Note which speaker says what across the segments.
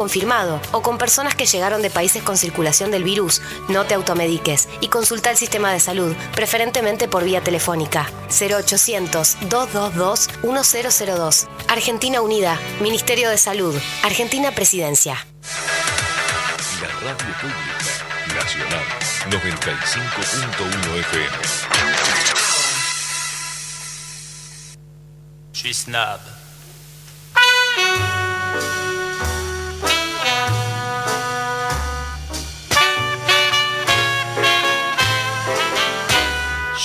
Speaker 1: confirmado o con personas que llegaron de países con circulación del virus, no te automediques y consulta el sistema de salud, preferentemente por vía telefónica. 0800-222-1002. Argentina Unida, Ministerio de Salud, Argentina Presidencia.
Speaker 2: La radio pública, nacional, 95.1 FM.
Speaker 3: Snob.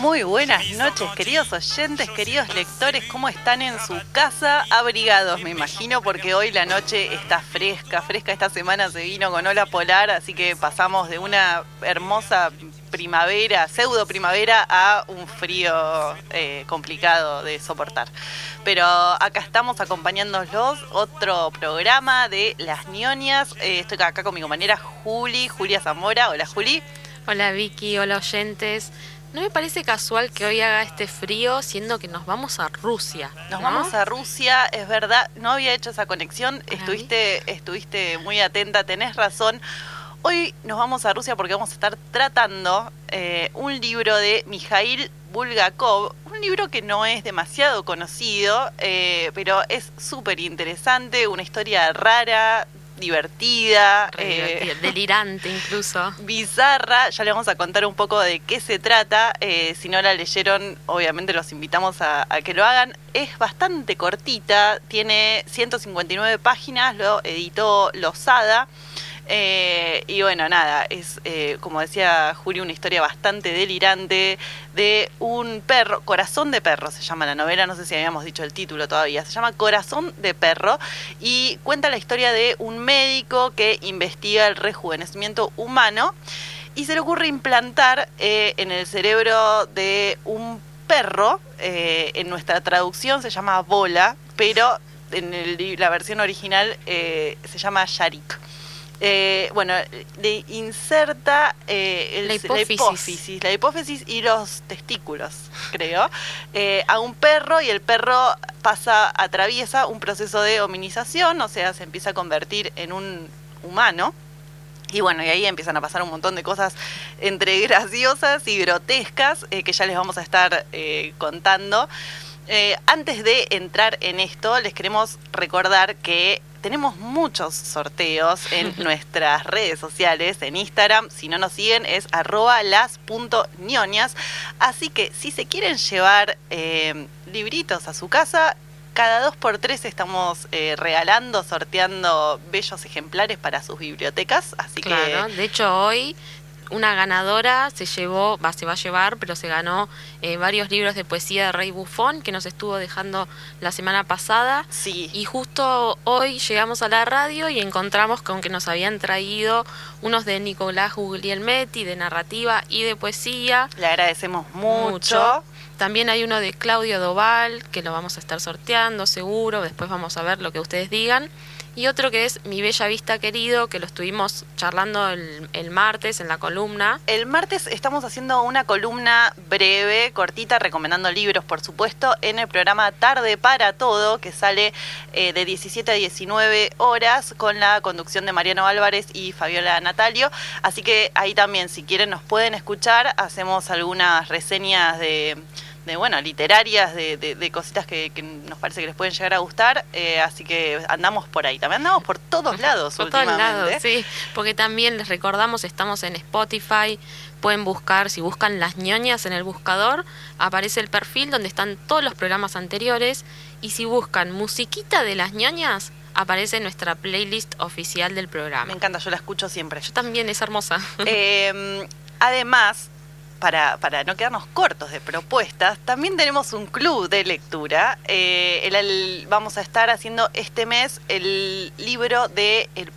Speaker 4: Muy buenas noches, queridos oyentes, queridos lectores, ¿cómo están en su casa? Abrigados, me imagino, porque hoy la noche está fresca, fresca. Esta semana se vino con ola polar, así que pasamos de una hermosa primavera, pseudo primavera, a un frío eh, complicado de soportar. Pero acá estamos acompañándolos, otro programa de Las Ñoñas. Eh, estoy acá con mi compañera Juli, Julia Zamora. Hola, Juli.
Speaker 5: Hola Vicky, hola oyentes. No me parece casual que hoy haga este frío, siendo que nos vamos a Rusia.
Speaker 4: Nos
Speaker 5: ¿no?
Speaker 4: vamos a Rusia, es verdad, no había hecho esa conexión,
Speaker 5: mí.
Speaker 4: estuviste, estuviste muy atenta, tenés razón. Hoy nos vamos a Rusia porque vamos a estar tratando eh, un libro de Mikhail Bulgakov, un libro que no es demasiado conocido, eh, pero es súper interesante, una historia rara, divertida. Eh,
Speaker 5: divertido, delirante incluso.
Speaker 4: bizarra. Ya le vamos a contar un poco de qué se trata. Eh, si no la leyeron, obviamente los invitamos a, a que lo hagan. Es bastante cortita, tiene 159 páginas, lo editó Losada. Eh, y bueno, nada, es eh, como decía Julio, una historia bastante delirante de un perro, Corazón de Perro se llama la novela, no sé si habíamos dicho el título todavía, se llama Corazón de Perro y cuenta la historia de un médico que investiga el rejuvenecimiento humano y se le ocurre implantar eh, en el cerebro de un perro, en nuestra traducción se llama bola, pero en la versión original se llama Sharik. Eh, bueno, le inserta eh, el-
Speaker 5: La hipófisis.
Speaker 4: hipófisis, la hipófisis y los testículos, creo, eh, a un perro y el perro pasa, atraviesa un proceso de hominización, o sea, se empieza a convertir en un humano. Y bueno, y ahí empiezan a pasar un montón de cosas entre graciosas y grotescas eh, que ya les vamos a estar eh, contando. Eh, antes de entrar en esto, les queremos recordar que tenemos muchos sorteos en nuestras redes sociales, en Instagram. Si no nos siguen es arroba las.ñoñas. Así que si se quieren llevar eh, libritos a su casa, cada dos por tres estamos eh, regalando, sorteando bellos ejemplares para sus bibliotecas. Así
Speaker 5: Claro,
Speaker 4: que
Speaker 5: de hecho hoy una ganadora se llevó, va, se va a llevar, pero se ganó eh, varios libros de poesía de Rey Bufón que nos estuvo dejando la semana pasada.
Speaker 4: sí.
Speaker 5: Y justo hoy llegamos a la radio y encontramos con que nos habían traído unos de Nicolás Guglielmetti, de narrativa y de poesía.
Speaker 4: Le agradecemos mucho.
Speaker 5: También hay uno de Claudio Doval, que lo vamos a estar sorteando seguro, después vamos a ver lo que ustedes digan. Y otro que es Mi Bella Vista Querido, que lo estuvimos charlando el, el martes en la columna.
Speaker 4: El martes estamos haciendo una columna breve, cortita, recomendando libros, por supuesto, en el programa Tarde para Todo, que sale eh, de 17 a 19 horas con la conducción de Mariano Álvarez y Fabiola Natalio. Así que ahí también, si quieren, nos pueden escuchar. Hacemos algunas reseñas de, de, bueno, literarias, de, de- de cositas que, que nos parece que les pueden llegar a gustar. Eh, así que andamos por ahí. También andamos por todos lados
Speaker 5: Por todos lados, sí. Porque también les recordamos, estamos en Spotify. Pueden buscar, si buscan las ñoñas en el buscador, aparece el perfil donde están todos los programas anteriores. Y si buscan musiquita de las ñoñas, aparece nuestra playlist oficial del
Speaker 4: Me
Speaker 5: programa.
Speaker 4: encanta, yo la escucho siempre.
Speaker 5: Yo también, es hermosa.
Speaker 4: Eh, además, para, para no quedarnos cortos de propuestas, también tenemos un club de lectura. Eh, el- vamos a estar haciendo este mes el libro de el,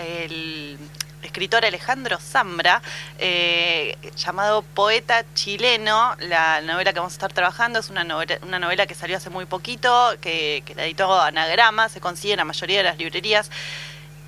Speaker 4: el escritor Alejandro Zambra, eh, llamado Poeta Chileno. La novela que vamos a estar trabajando es una novela, una novela que salió hace muy poquito, que, que la editó Anagrama, se consigue en la mayoría de las librerías.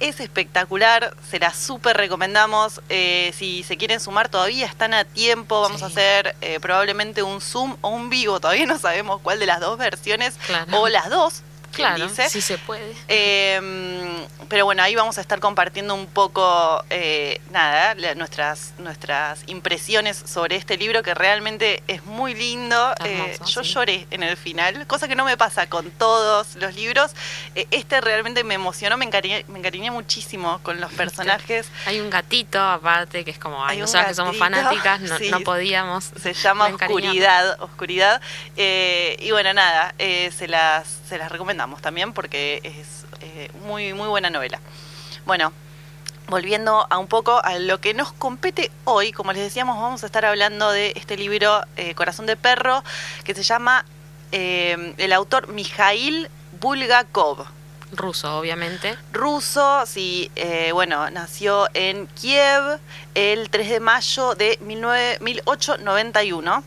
Speaker 4: Es espectacular, se la súper recomendamos. Eh, si se quieren sumar, todavía están a tiempo. Vamos
Speaker 5: Sí.
Speaker 4: a hacer eh, probablemente un Zoom o un vivo. Todavía no sabemos cuál de las dos versiones
Speaker 5: Claro.
Speaker 4: o las dos. ¿Quién
Speaker 5: Claro,
Speaker 4: dice?
Speaker 5: si se puede.
Speaker 4: Eh, pero bueno, ahí vamos a estar compartiendo un poco, eh, nada, nuestras, nuestras impresiones sobre este libro que realmente es muy lindo. Eh, yo
Speaker 5: sí.
Speaker 4: lloré en el final, cosa que no me pasa con todos los libros. Eh, este realmente me emocionó, me encariñé, me encariñé muchísimo con los personajes.
Speaker 5: Hay un gatito aparte que es como, ay, nosotras que somos fanáticas, no,
Speaker 4: sí.
Speaker 5: no podíamos.
Speaker 4: Se llama. Oscuridad, Oscuridad. Y bueno, nada, se, las, se las también porque es eh, muy, muy buena novela. Bueno, volviendo a un poco a lo que nos compete hoy, como les decíamos, vamos a estar hablando de este libro eh, Corazón de Perro, que se llama eh, el autor Mijail Bulgakov
Speaker 5: Ruso, obviamente.
Speaker 4: ruso, sí, eh, bueno, nació en Kiev el 3 de mayo de 19 1891.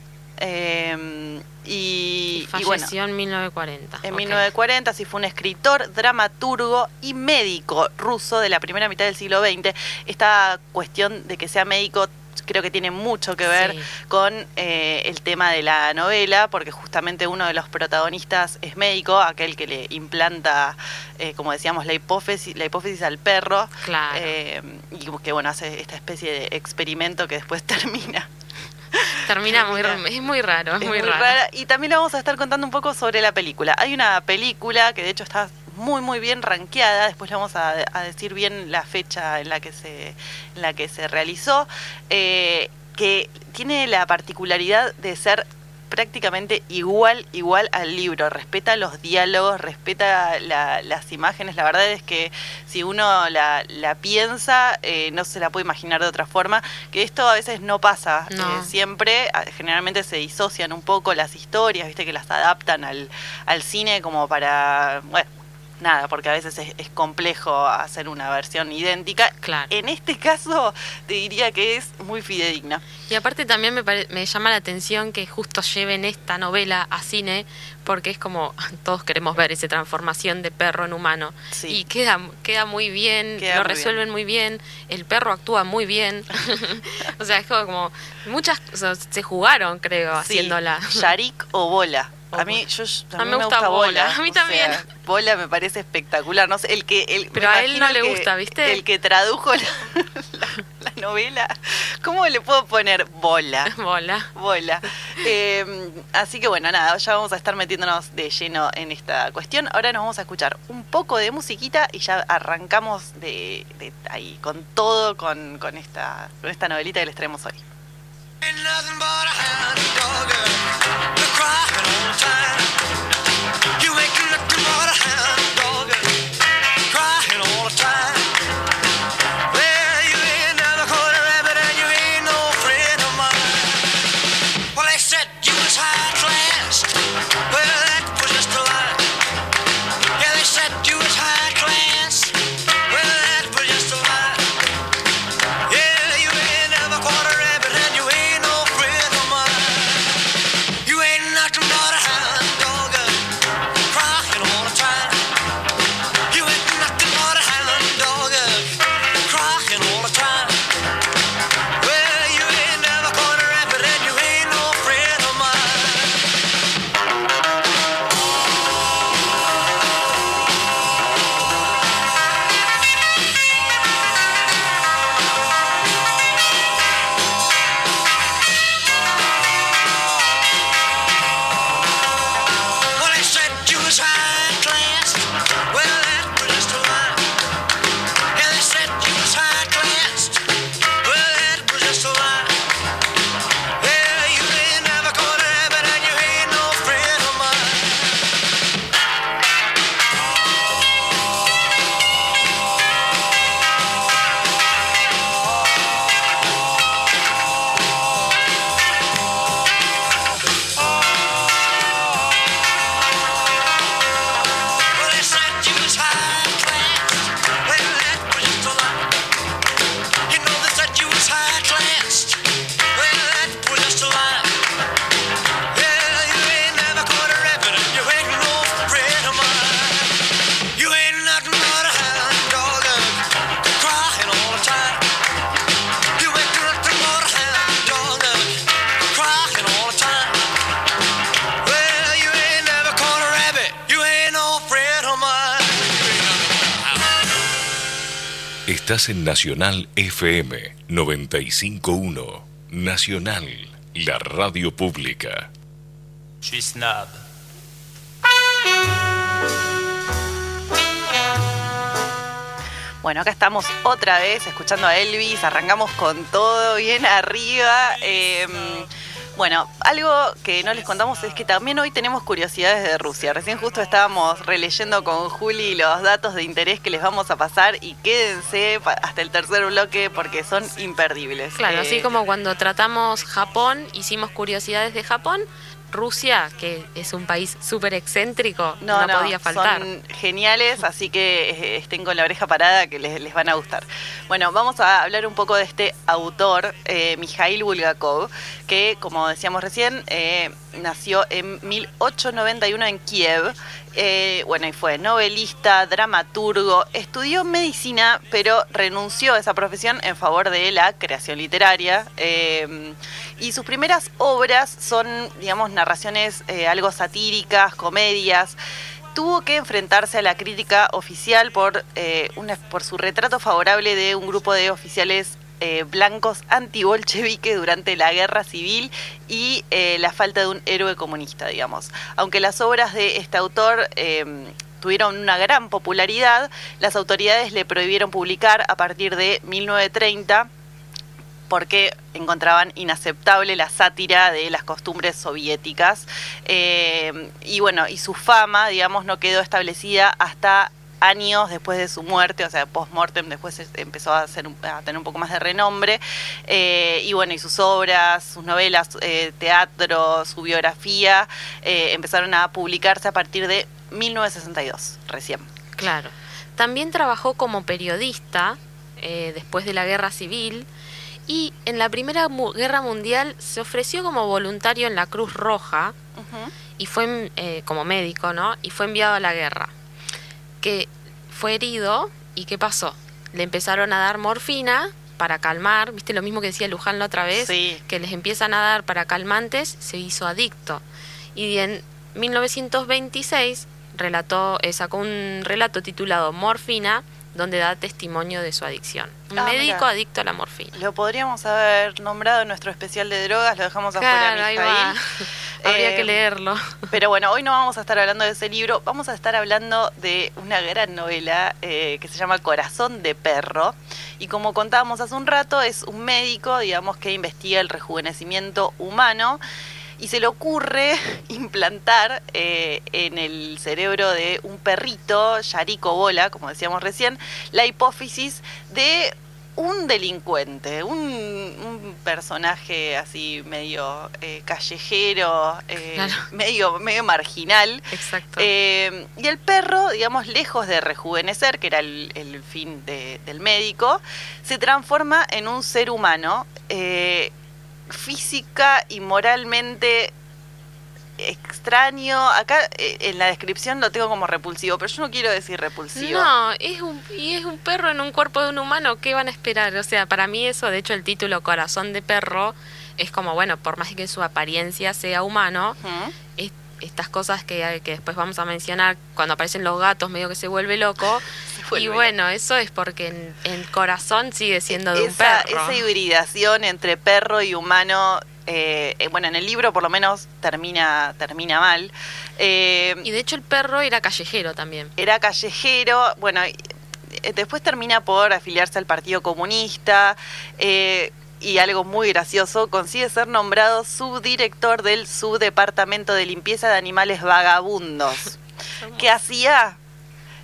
Speaker 4: Y,
Speaker 5: Y
Speaker 4: y bueno,
Speaker 5: falleció en 1940.
Speaker 4: en
Speaker 5: ok.
Speaker 4: 1940 sí fue un escritor, dramaturgo y médico ruso de la primera mitad del siglo XX. Esta cuestión de que sea médico creo que tiene mucho que ver
Speaker 5: Sí.
Speaker 4: con eh, el tema de la novela, porque justamente uno de los protagonistas es médico, aquel que le implanta, eh, como decíamos, la hipófisis, la hipófisis al perro,
Speaker 5: Claro.
Speaker 4: eh, y que bueno, hace esta especie de experimento que después termina
Speaker 5: Termina muy, es muy raro, es,
Speaker 4: es
Speaker 5: muy,
Speaker 4: muy
Speaker 5: raro.
Speaker 4: rara. Y también le vamos a estar contando un poco sobre la película. Hay una película que de hecho está muy muy bien rankeada, después le vamos a, a decir bien la fecha en la que se, en la que se realizó, eh, que tiene la particularidad de ser prácticamente igual igual al libro, respeta los diálogos, respeta la- las imágenes, la verdad es que si uno la, la piensa eh, no se la puede imaginar de otra forma, que esto a veces no pasa,
Speaker 5: No.
Speaker 4: eh, siempre, a- generalmente se disocian un poco las historias, viste que las adaptan al, al cine como para, bueno, nada, porque a veces es, es complejo hacer una versión idéntica.
Speaker 5: Claro.
Speaker 4: En este caso te diría que es muy fidedigna.
Speaker 5: Y aparte también me, pare- me llama la atención que justo lleven esta novela a cine, porque es como todos queremos ver esa transformación de perro en humano.
Speaker 4: Sí.
Speaker 5: Y queda, queda muy bien,
Speaker 4: Queda
Speaker 5: lo
Speaker 4: muy
Speaker 5: resuelven muy bien, el perro actúa muy bien. o sea, es como, como muchas o sea, se jugaron, creo,
Speaker 4: Sí,
Speaker 5: haciéndola.
Speaker 4: Yarik o Bola. A mí, yo, a
Speaker 5: A
Speaker 4: mí me gusta Bola.
Speaker 5: A mí
Speaker 4: o sea,
Speaker 5: también.
Speaker 4: Bola me parece espectacular. No sé, el que. El,
Speaker 5: Pero a él no le
Speaker 4: que-
Speaker 5: gusta, ¿viste?
Speaker 4: El que tradujo la, la- la novela. ¿Cómo le puedo poner Bola?
Speaker 5: Bola.
Speaker 4: Bola. Eh, así que bueno, nada, ya vamos a estar metiéndonos de lleno en esta cuestión. Ahora nos vamos a escuchar un poco de musiquita y ya arrancamos de, de ahí, con todo, con, con, esta, con esta novelita que les traemos hoy.
Speaker 6: Ain't
Speaker 2: Estás en Nacional FM 951. Nacional, la radio pública.
Speaker 3: Snob.
Speaker 4: Bueno, acá estamos otra vez escuchando a Elvis, arrancamos con todo bien arriba. Eh, bueno, algo que no les contamos es que también hoy tenemos curiosidades de Rusia. Recién justo estábamos releyendo con Juli los datos de interés que les vamos a pasar y quédense hasta el tercer bloque porque son imperdibles.
Speaker 5: Claro,
Speaker 4: Eh,
Speaker 5: así como cuando tratamos Japón, hicimos curiosidades de Japón, Rusia, que es un país súper excéntrico, no, podía faltar.
Speaker 4: Son geniales, así que eh, estén con la oreja parada que les, les van a gustar. Bueno, vamos a hablar un poco de este autor, eh, Mikhail Bulgakov, que, como decíamos recién, eh, nació en 1891 en Kiev. Eh, bueno, y fue novelista, dramaturgo, estudió medicina, pero renunció a esa profesión en favor de la creación literaria. eh, y sus primeras obras son, digamos, narraciones eh, algo satíricas, comedias. Tuvo que enfrentarse a la crítica oficial por, eh, por su retrato favorable de un grupo de oficiales eh, blancos antibolcheviques durante la guerra civil y eh, la falta de un héroe comunista, digamos. Aunque las obras de este autor eh, tuvieron una gran popularidad, las autoridades le prohibieron publicar a partir de 1930 porque encontraban inaceptable la sátira de las costumbres soviéticas. Eh, y bueno, y su fama, digamos, no quedó establecida hasta años después de su muerte, o sea, post-mortem, después es- empezó a, hacer tener un poco más de renombre. Eh, y bueno, y sus obras, sus novelas, eh, teatro, su biografía, eh, empezaron a publicarse a partir de 1962, recién.
Speaker 5: Claro. También trabajó como periodista después de la guerra civil y en la Primera Mu- Guerra Mundial se ofreció como voluntario en la Cruz Roja y fue eh, como médico, ¿no? Y fue enviado a la guerra. Que fue herido y ¿qué pasó? Le empezaron a dar morfina para calmar, ¿viste lo mismo que decía Luján la otra vez?
Speaker 4: Sí.
Speaker 5: Que les empiezan a dar para calmantes, se hizo adicto. Y en 1926 relató, eh, sacó un relato titulado Morfina, donde da testimonio de su adicción. Un
Speaker 4: Ah,
Speaker 5: médico
Speaker 4: mirá.
Speaker 5: adicto a la morfina.
Speaker 4: Lo podríamos haber nombrado en nuestro especial de drogas, lo dejamos afuera,
Speaker 5: ahí va. Habría
Speaker 4: Eh,
Speaker 5: que leerlo.
Speaker 4: Pero bueno, hoy no vamos a estar hablando de ese libro, vamos a estar hablando de una gran novela eh, que se llama Corazón de Perro. Y como contábamos hace un rato, es un médico, digamos, que investiga el rejuvenecimiento humano y se le ocurre implantar eh, en el cerebro de un perrito, Yarico Bola, como decíamos recién, la hipófisis de un delincuente, un, un personaje así medio eh, callejero, eh,
Speaker 5: Claro.
Speaker 4: medio, medio marginal.
Speaker 5: Exacto.
Speaker 4: Eh, y el perro, digamos, lejos de rejuvenecer, que era el, el fin de- del médico, se transforma en un ser humano física y moralmente extraño. Acá eh, en la descripción lo tengo como repulsivo, pero yo no quiero decir repulsivo.
Speaker 5: No, es un, y es un perro en un cuerpo de un humano, ¿qué van a esperar? O sea, para mí eso, de hecho el título Corazón de Perro, es como, bueno, por más que su apariencia sea humano, es- estas cosas que, que después vamos a mencionar, cuando aparecen los gatos, medio que se vuelve loco.
Speaker 4: vuelve
Speaker 5: y bueno, eso es porque en, en corazón sigue siendo de un
Speaker 4: esa,
Speaker 5: perro.
Speaker 4: esa hibridación entre perro y humano, eh, eh, bueno, en el libro por lo menos termina, termina mal. Eh,
Speaker 5: Y de hecho el perro era callejero también.
Speaker 4: era callejero, bueno, después termina por afiliarse al Partido Comunista eh, y algo muy gracioso, consigue ser nombrado subdirector del subdepartamento de limpieza de animales vagabundos. ¿Qué hacía?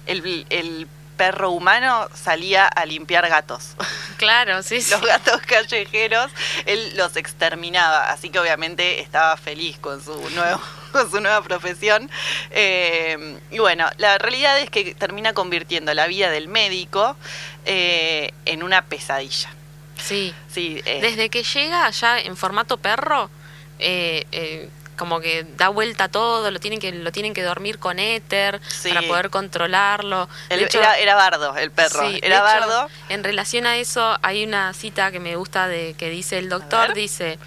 Speaker 4: El, el perro humano salía a limpiar gatos.
Speaker 5: Claro, sí, sí.
Speaker 4: Los gatos callejeros, él los exterminaba, así que obviamente estaba feliz con su nuevo con su nueva profesión. Eh, y bueno, la realidad es que termina convirtiendo la vida del médico eh, en una pesadilla.
Speaker 5: Sí.
Speaker 4: Sí, eh,
Speaker 5: Desde que llega allá en formato perro, como que da vuelta todo, lo tienen que, lo tienen que dormir con éter
Speaker 4: Sí.
Speaker 5: para poder controlarlo. De
Speaker 4: él
Speaker 5: hecho-
Speaker 4: era, era bardo, el perro.
Speaker 5: Sí,
Speaker 4: era
Speaker 5: hecho,
Speaker 4: bardo.
Speaker 5: En relación a eso, hay una cita que me gusta de que dice el doctor, dice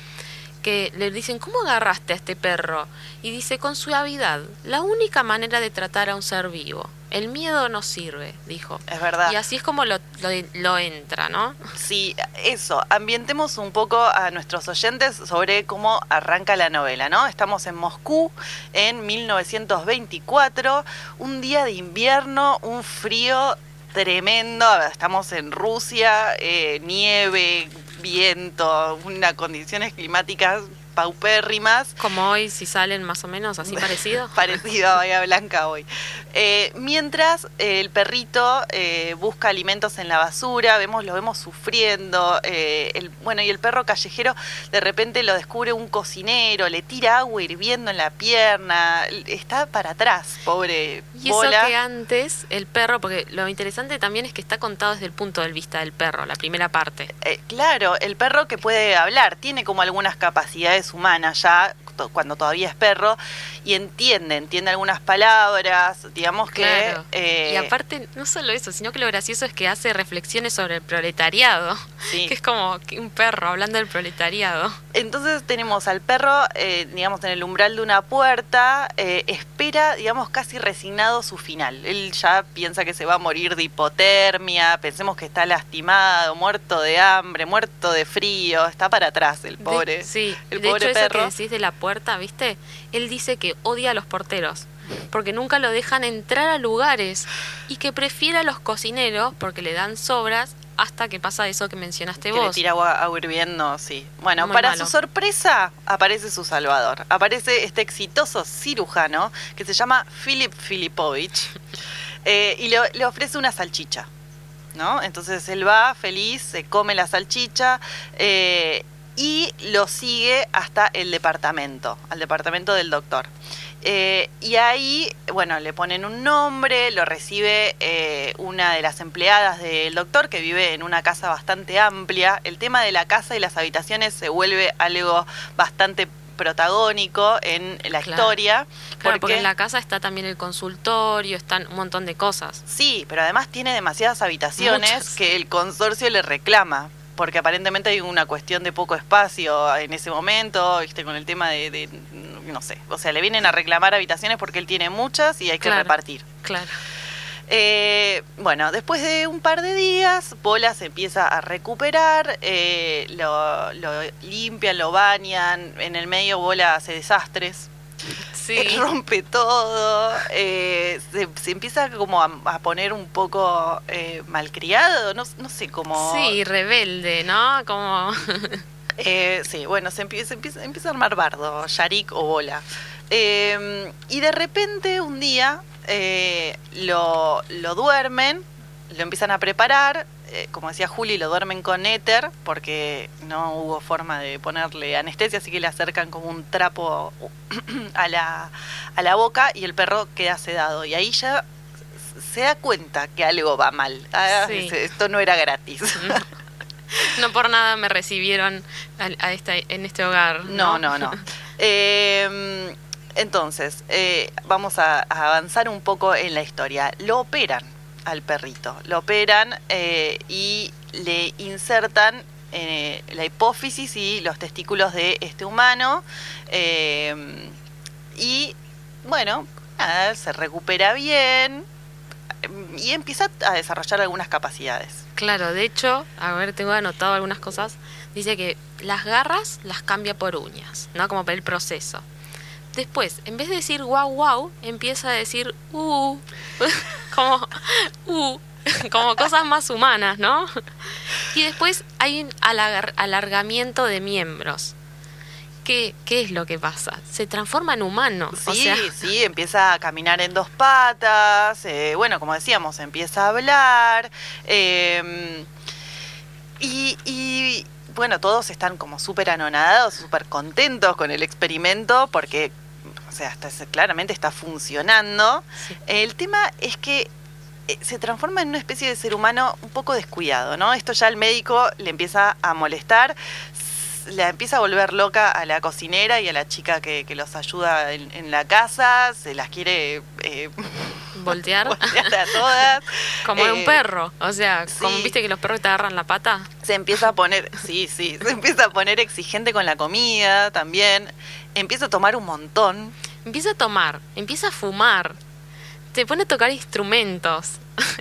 Speaker 5: que le dicen, ¿cómo agarraste a este perro? Y dice, con suavidad, la única manera de tratar a un ser vivo. El miedo no sirve, dijo.
Speaker 4: Es verdad.
Speaker 5: Y así es como lo, lo, lo entra, ¿no?
Speaker 4: Sí, eso, ambientemos un poco a nuestros oyentes sobre cómo arranca la novela, ¿no? Estamos en Moscú en 1924, un día de invierno, un frío tremendo, estamos en Rusia, eh, nieve, viento, unas condiciones climáticas paupérrimas.
Speaker 5: Como hoy, si salen más o menos así parecido.
Speaker 4: Parecido a Bahía Blanca hoy. Eh, mientras eh, el perrito eh, busca alimentos en la basura, vemos, lo vemos sufriendo. el, bueno, y el perro callejero de repente lo descubre un cocinero, le tira agua hirviendo en la pierna. Está para atrás, pobre
Speaker 5: Y eso
Speaker 4: bola.
Speaker 5: que antes el perro, porque lo interesante también es que está contado desde el punto de vista del perro, la primera parte.
Speaker 4: Claro, el perro que puede hablar, tiene como algunas capacidades humanas ya to- cuando todavía es perro y entiende, entiende algunas palabras, digamos que...
Speaker 5: Claro.
Speaker 4: eh,
Speaker 5: y aparte, no solo eso, sino que lo gracioso es que hace reflexiones sobre el proletariado.
Speaker 4: Sí.
Speaker 5: Que es como un perro hablando del proletariado.
Speaker 4: Entonces tenemos al perro, eh, digamos, en el umbral de una puerta, eh, espera, digamos, casi resignado su final. Él ya piensa que se va a morir de hipotermia, pensemos que está lastimado, muerto de hambre, muerto de frío, está para atrás el
Speaker 5: De-
Speaker 4: pobre,
Speaker 5: sí,
Speaker 4: el
Speaker 5: de
Speaker 4: pobre
Speaker 5: hecho, eso que
Speaker 4: perro.
Speaker 5: decís de la puerta, ¿viste? Él dice que odia a los porteros. Porque nunca lo dejan entrar a lugares. Y que prefiere a los cocineros porque le dan sobras hasta que pasa eso que mencionaste
Speaker 4: que le
Speaker 5: vos.
Speaker 4: tira agua, agua hirviendo, sí. Bueno,
Speaker 5: Muy
Speaker 4: para
Speaker 5: malo.
Speaker 4: su sorpresa, aparece su salvador. Aparece este exitoso cirujano que se llama Philip Filipovich eh, y le, le ofrece una salchicha. ¿no? Entonces él va feliz, se come la salchicha eh, y lo sigue hasta el departamento, al departamento del doctor. Eh, y ahí, bueno, le ponen un nombre, lo recibe eh, una de las empleadas del doctor que vive en una casa bastante amplia. El tema de la casa y las habitaciones se vuelve algo bastante protagónico en la
Speaker 5: Claro.
Speaker 4: historia.
Speaker 5: Claro, porque en la casa está también el consultorio, están un montón de cosas.
Speaker 4: Sí, pero además tiene demasiadas habitaciones
Speaker 5: Muchas.
Speaker 4: que el consorcio le reclama. Porque aparentemente hay una cuestión de poco espacio en ese momento, ¿viste? con el tema de, de- no sé, o sea, le vienen a reclamar habitaciones porque él tiene muchas y hay que
Speaker 5: Claro.
Speaker 4: repartir.
Speaker 5: Claro.
Speaker 4: Eh, bueno, después de un par de días, Bola se empieza a recuperar, eh, lo, lo limpian, lo bañan, en el medio Bola hace desastres,
Speaker 5: Sí.
Speaker 4: rompe todo, eh, se, se empieza como a, a poner un poco eh, malcriado, no, no sé cómo...
Speaker 5: Sí, rebelde, ¿no? Como.
Speaker 4: Eh, sí, bueno, se empieza, empieza, empieza a armar bardo, Yarik o Bola. Eh, y de repente un día eh, lo, lo duermen, lo empiezan a preparar, eh, como decía Juli, lo duermen con éter porque no hubo forma de ponerle anestesia, así que le acercan como un trapo a la, a la boca y el perro queda sedado. Y ahí ya se da cuenta que algo va mal. Ah,
Speaker 5: Sí.
Speaker 4: Esto no era gratis.
Speaker 5: No por nada me recibieron a, a esta, en este hogar.
Speaker 4: No, no, no. Eh, entonces, eh, vamos a, a avanzar un poco en la historia. Lo operan al perrito, lo operan eh, y le insertan eh, la hipófisis y los testículos de este humano. eh, y bueno, nada, se recupera bien eh, y empieza a desarrollar algunas capacidades.
Speaker 5: Claro, de hecho, a ver, tengo anotado algunas cosas. Dice que las garras las cambia por uñas, ¿no? Como para el proceso. Después, en vez de decir guau guau, empieza a decir uh, como uh, como cosas más humanas, ¿no? Y después hay un alar- alargamiento de miembros. ¿Qué, ¿Qué es lo que pasa? Se transforma en humano.
Speaker 4: Sí,
Speaker 5: o sea,
Speaker 4: sí, empieza a caminar en dos patas, eh, bueno, como decíamos, empieza a hablar, eh, y, y, bueno, todos están como súper anonadados, súper contentos con el experimento, porque, sea, está- claramente está funcionando.
Speaker 5: Sí.
Speaker 4: El tema es que eh, se transforma en una especie de ser humano un poco descuidado, ¿no? Esto ya al médico le empieza a molestar, la empieza a volver loca a la cocinera y a la chica que, que los ayuda en, en la casa, se las quiere eh,
Speaker 5: voltear
Speaker 4: voltear a todas.
Speaker 5: como de un
Speaker 4: Eh,
Speaker 5: perro. O sea, como viste que los perros te agarran la pata.
Speaker 4: Se empieza a poner, sí, sí, se empieza a poner exigente con la comida también, empieza a tomar un montón.
Speaker 5: Empieza a tomar, empieza a fumar. te pone a tocar instrumentos.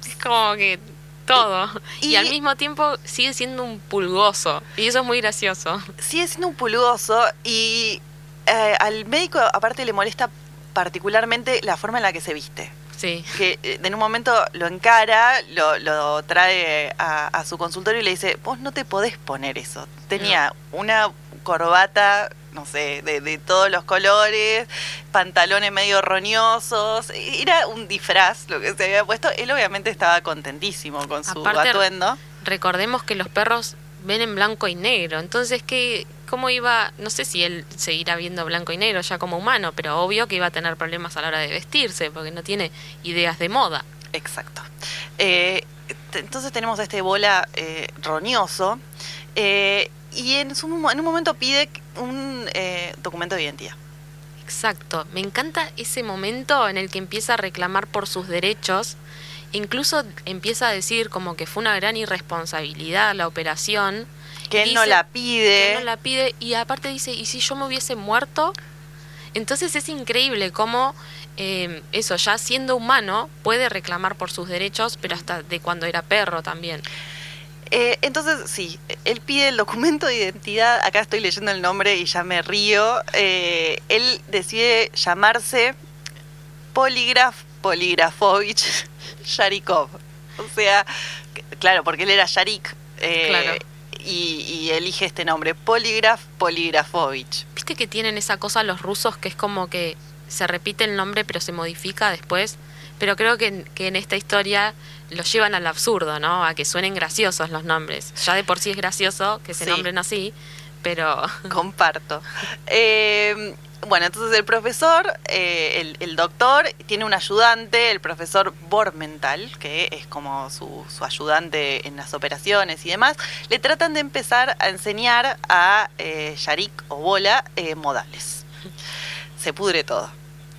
Speaker 5: es como que todo. Y,
Speaker 4: Y-
Speaker 5: al mismo tiempo sigue siendo un pulgoso. Y eso es muy gracioso.
Speaker 4: sigue siendo un pulgoso y eh, al médico aparte le molesta particularmente la forma en la que se viste.
Speaker 5: Sí.
Speaker 4: Que eh, en un momento lo encara, lo, lo trae a, a su consultorio y le dice, vos no te podés poner eso. Tenía una corbata, no sé, de, de todos los colores, pantalones medio roñosos, era un disfraz lo que se había puesto. Él obviamente estaba contentísimo con su
Speaker 5: Aparte-
Speaker 4: atuendo.
Speaker 5: Recordemos que los perros ven en blanco y negro. Entonces, ¿qué, ¿cómo iba? No sé si él seguirá viendo blanco y negro ya como humano, pero obvio que iba a tener problemas a la hora de vestirse, porque no tiene ideas de moda.
Speaker 4: Exacto. Eh, entonces tenemos a este bola eh, roñoso eh, y en, su en un momento pide un eh, documento de identidad.
Speaker 5: Exacto. Me encanta ese momento en el que empieza a reclamar por sus derechos. Incluso empieza a decir como que fue una gran irresponsabilidad la operación.
Speaker 4: Que él no la
Speaker 5: que
Speaker 4: pide.
Speaker 5: no la pide y aparte dice, ¿y si yo me hubiese muerto? Entonces es increíble cómo eh, eso, ya siendo humano, puede reclamar por sus derechos, pero hasta de cuando era perro también.
Speaker 4: Eh, entonces, sí, él pide el documento de identidad. Acá estoy leyendo el nombre y ya me río. Eh, él decide llamarse Poligraf Poligrafovich Sharikov. O sea, claro, porque él era Sharik. eh,
Speaker 5: Claro.
Speaker 4: Y, y elige este nombre, Poligraf Poligrafovich.
Speaker 5: ¿Viste que tienen esa cosa los rusos que es como que se repite el nombre pero se modifica después? Pero creo que, en- que en esta historia lo llevan al absurdo, ¿no? A que suenen graciosos los nombres. Ya de por sí es gracioso que se
Speaker 4: Sí.
Speaker 5: nombren así, pero...
Speaker 4: Comparto. Eh, bueno, entonces el profesor, eh, el, el doctor, tiene un ayudante, el profesor Bormental, que es como su, su ayudante en las operaciones y demás. Le tratan de empezar a enseñar a eh, Yarik o Bola eh, modales. Se pudre todo.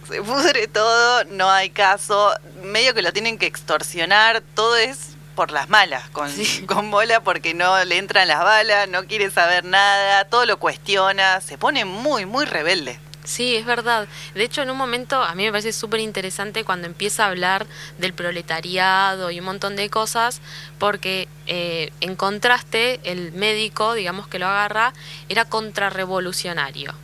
Speaker 4: Se pudre todo, no hay caso. Medio que lo tienen que extorsionar, todo es por las malas con,
Speaker 5: Sí.
Speaker 4: con bola porque no le entran las balas, no quiere saber nada, todo lo cuestiona, se pone muy, muy rebelde.
Speaker 5: Sí, es verdad. De hecho, en un momento a mí me parece súper interesante cuando empieza a hablar del proletariado y un montón de cosas, porque eh, en contraste, el médico, digamos que lo agarra, era contrarrevolucionario,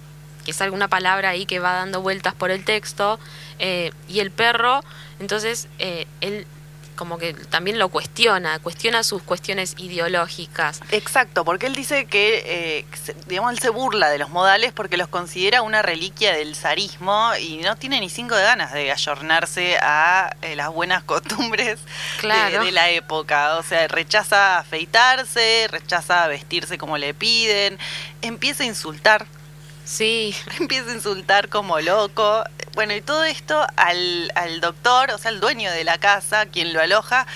Speaker 5: que es alguna palabra ahí que va dando vueltas por el texto, eh, y el perro, entonces, eh, él como que también lo cuestiona, cuestiona sus cuestiones ideológicas.
Speaker 4: Exacto, porque él dice que, eh, digamos, él se burla de los modales porque los considera una reliquia del zarismo y no tiene ni cinco de ganas de ayornarse a eh, las buenas costumbres de-
Speaker 5: Claro.
Speaker 4: de, la época. O sea, rechaza afeitarse, rechaza vestirse como le piden, empieza a insultar
Speaker 5: Sí,
Speaker 4: empieza a insultar como loco. Bueno, y todo esto al, al doctor, o sea, al dueño de la casa, quien lo aloja,